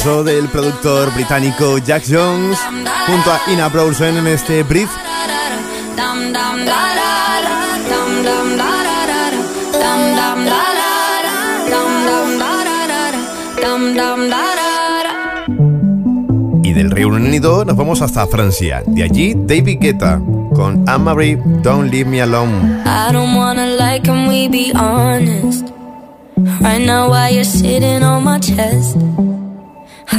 del productor británico Jack Jones junto a Ina Browson en este brief Y del Reino Unido nos vamos hasta Francia. De allí David Guetta con Anne-Marie Don't Leave Me Alone. I don't wanna like we be. Right now, you're sitting on my chest.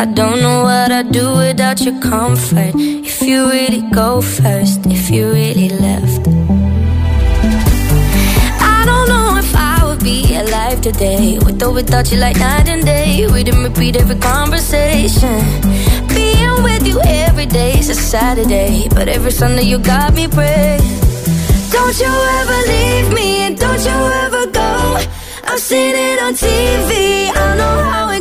I don't know what I'd do without your comfort. If you really go first, if you really left. I don't know if I would be alive today. With or without you, like night and day. We didn't repeat every conversation. Being with you every day is a Saturday. But every Sunday, you got me praying. Don't you ever leave me, and don't you ever go. I've seen it on TV, I know how it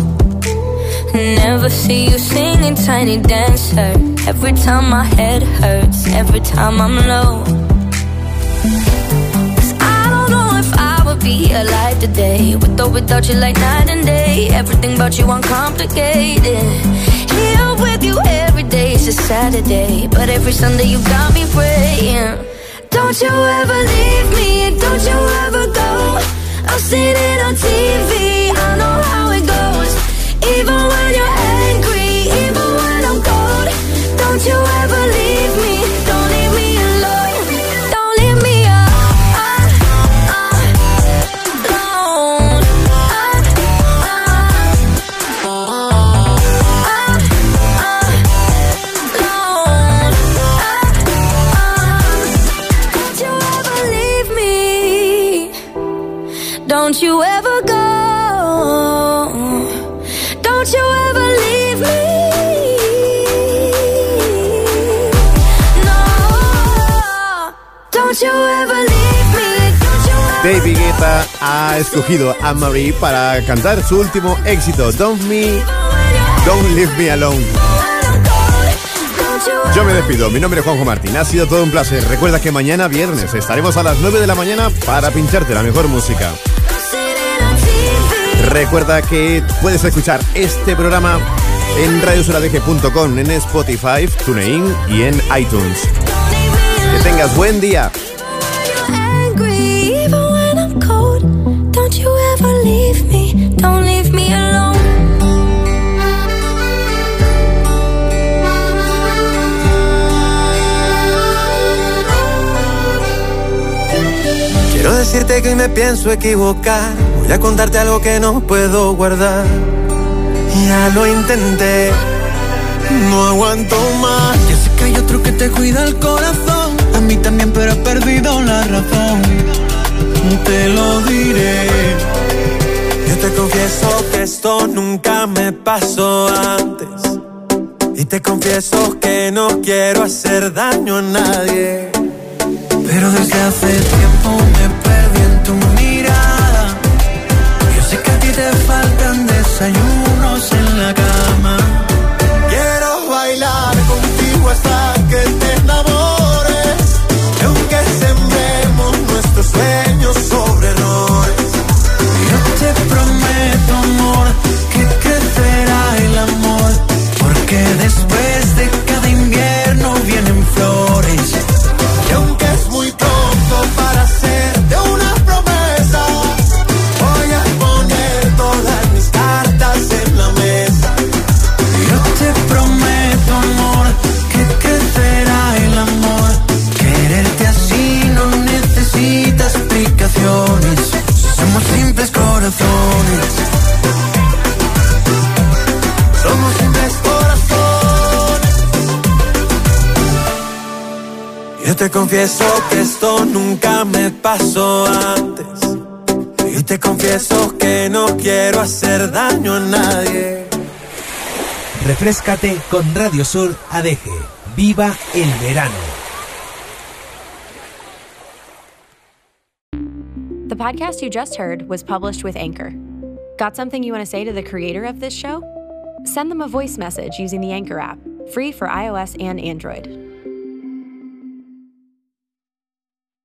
never see you singing Tiny Dancer. Every time my head hurts, every time I'm low. I don't know if I would be alive today. With or without you like night and day Everything about you uncomplicated. Here with you every day is a Saturday But every Sunday you got me praying. Don't you ever leave me, don't you ever go. I've seen it on TV even when you're ha escogido a Marie para cantar su último éxito, Don't Me, Don't Leave Me Alone. Yo me despido, mi nombre es Juanjo Martín, ha sido todo un placer. Recuerda que mañana viernes estaremos a las 9 de la mañana para pincharte la mejor música. Recuerda que puedes escuchar este programa en radiosoradeje.com, en Spotify, TuneIn y en iTunes. Que tengas buen día. Quiero decirte que hoy me pienso equivocar. Voy a contarte algo que no puedo guardar. Ya lo intenté, no aguanto más. Ya sé que hay otro que te cuida el corazón. A mí también, pero he perdido la razón. Te lo diré. Yo te confieso que esto nunca me pasó antes. Y te confieso que no quiero hacer daño a nadie. Pero desde hace tiempo me perdí en tu mirada. Yo sé que a ti te faltan desayunos en la cama. Quiero bailar contigo hasta que te enamores. Y aunque sembremos nuestros sueños sobre te confieso que esto nunca me pasó antes. Y te confieso que no quiero hacer daño a nadie. Refrescate con Radio Sur ADG. Viva el verano. The podcast you just heard was published with Anchor. Got something you want to say to the creator of this show? Send them a voice message using the Anchor app, free for iOS and Android.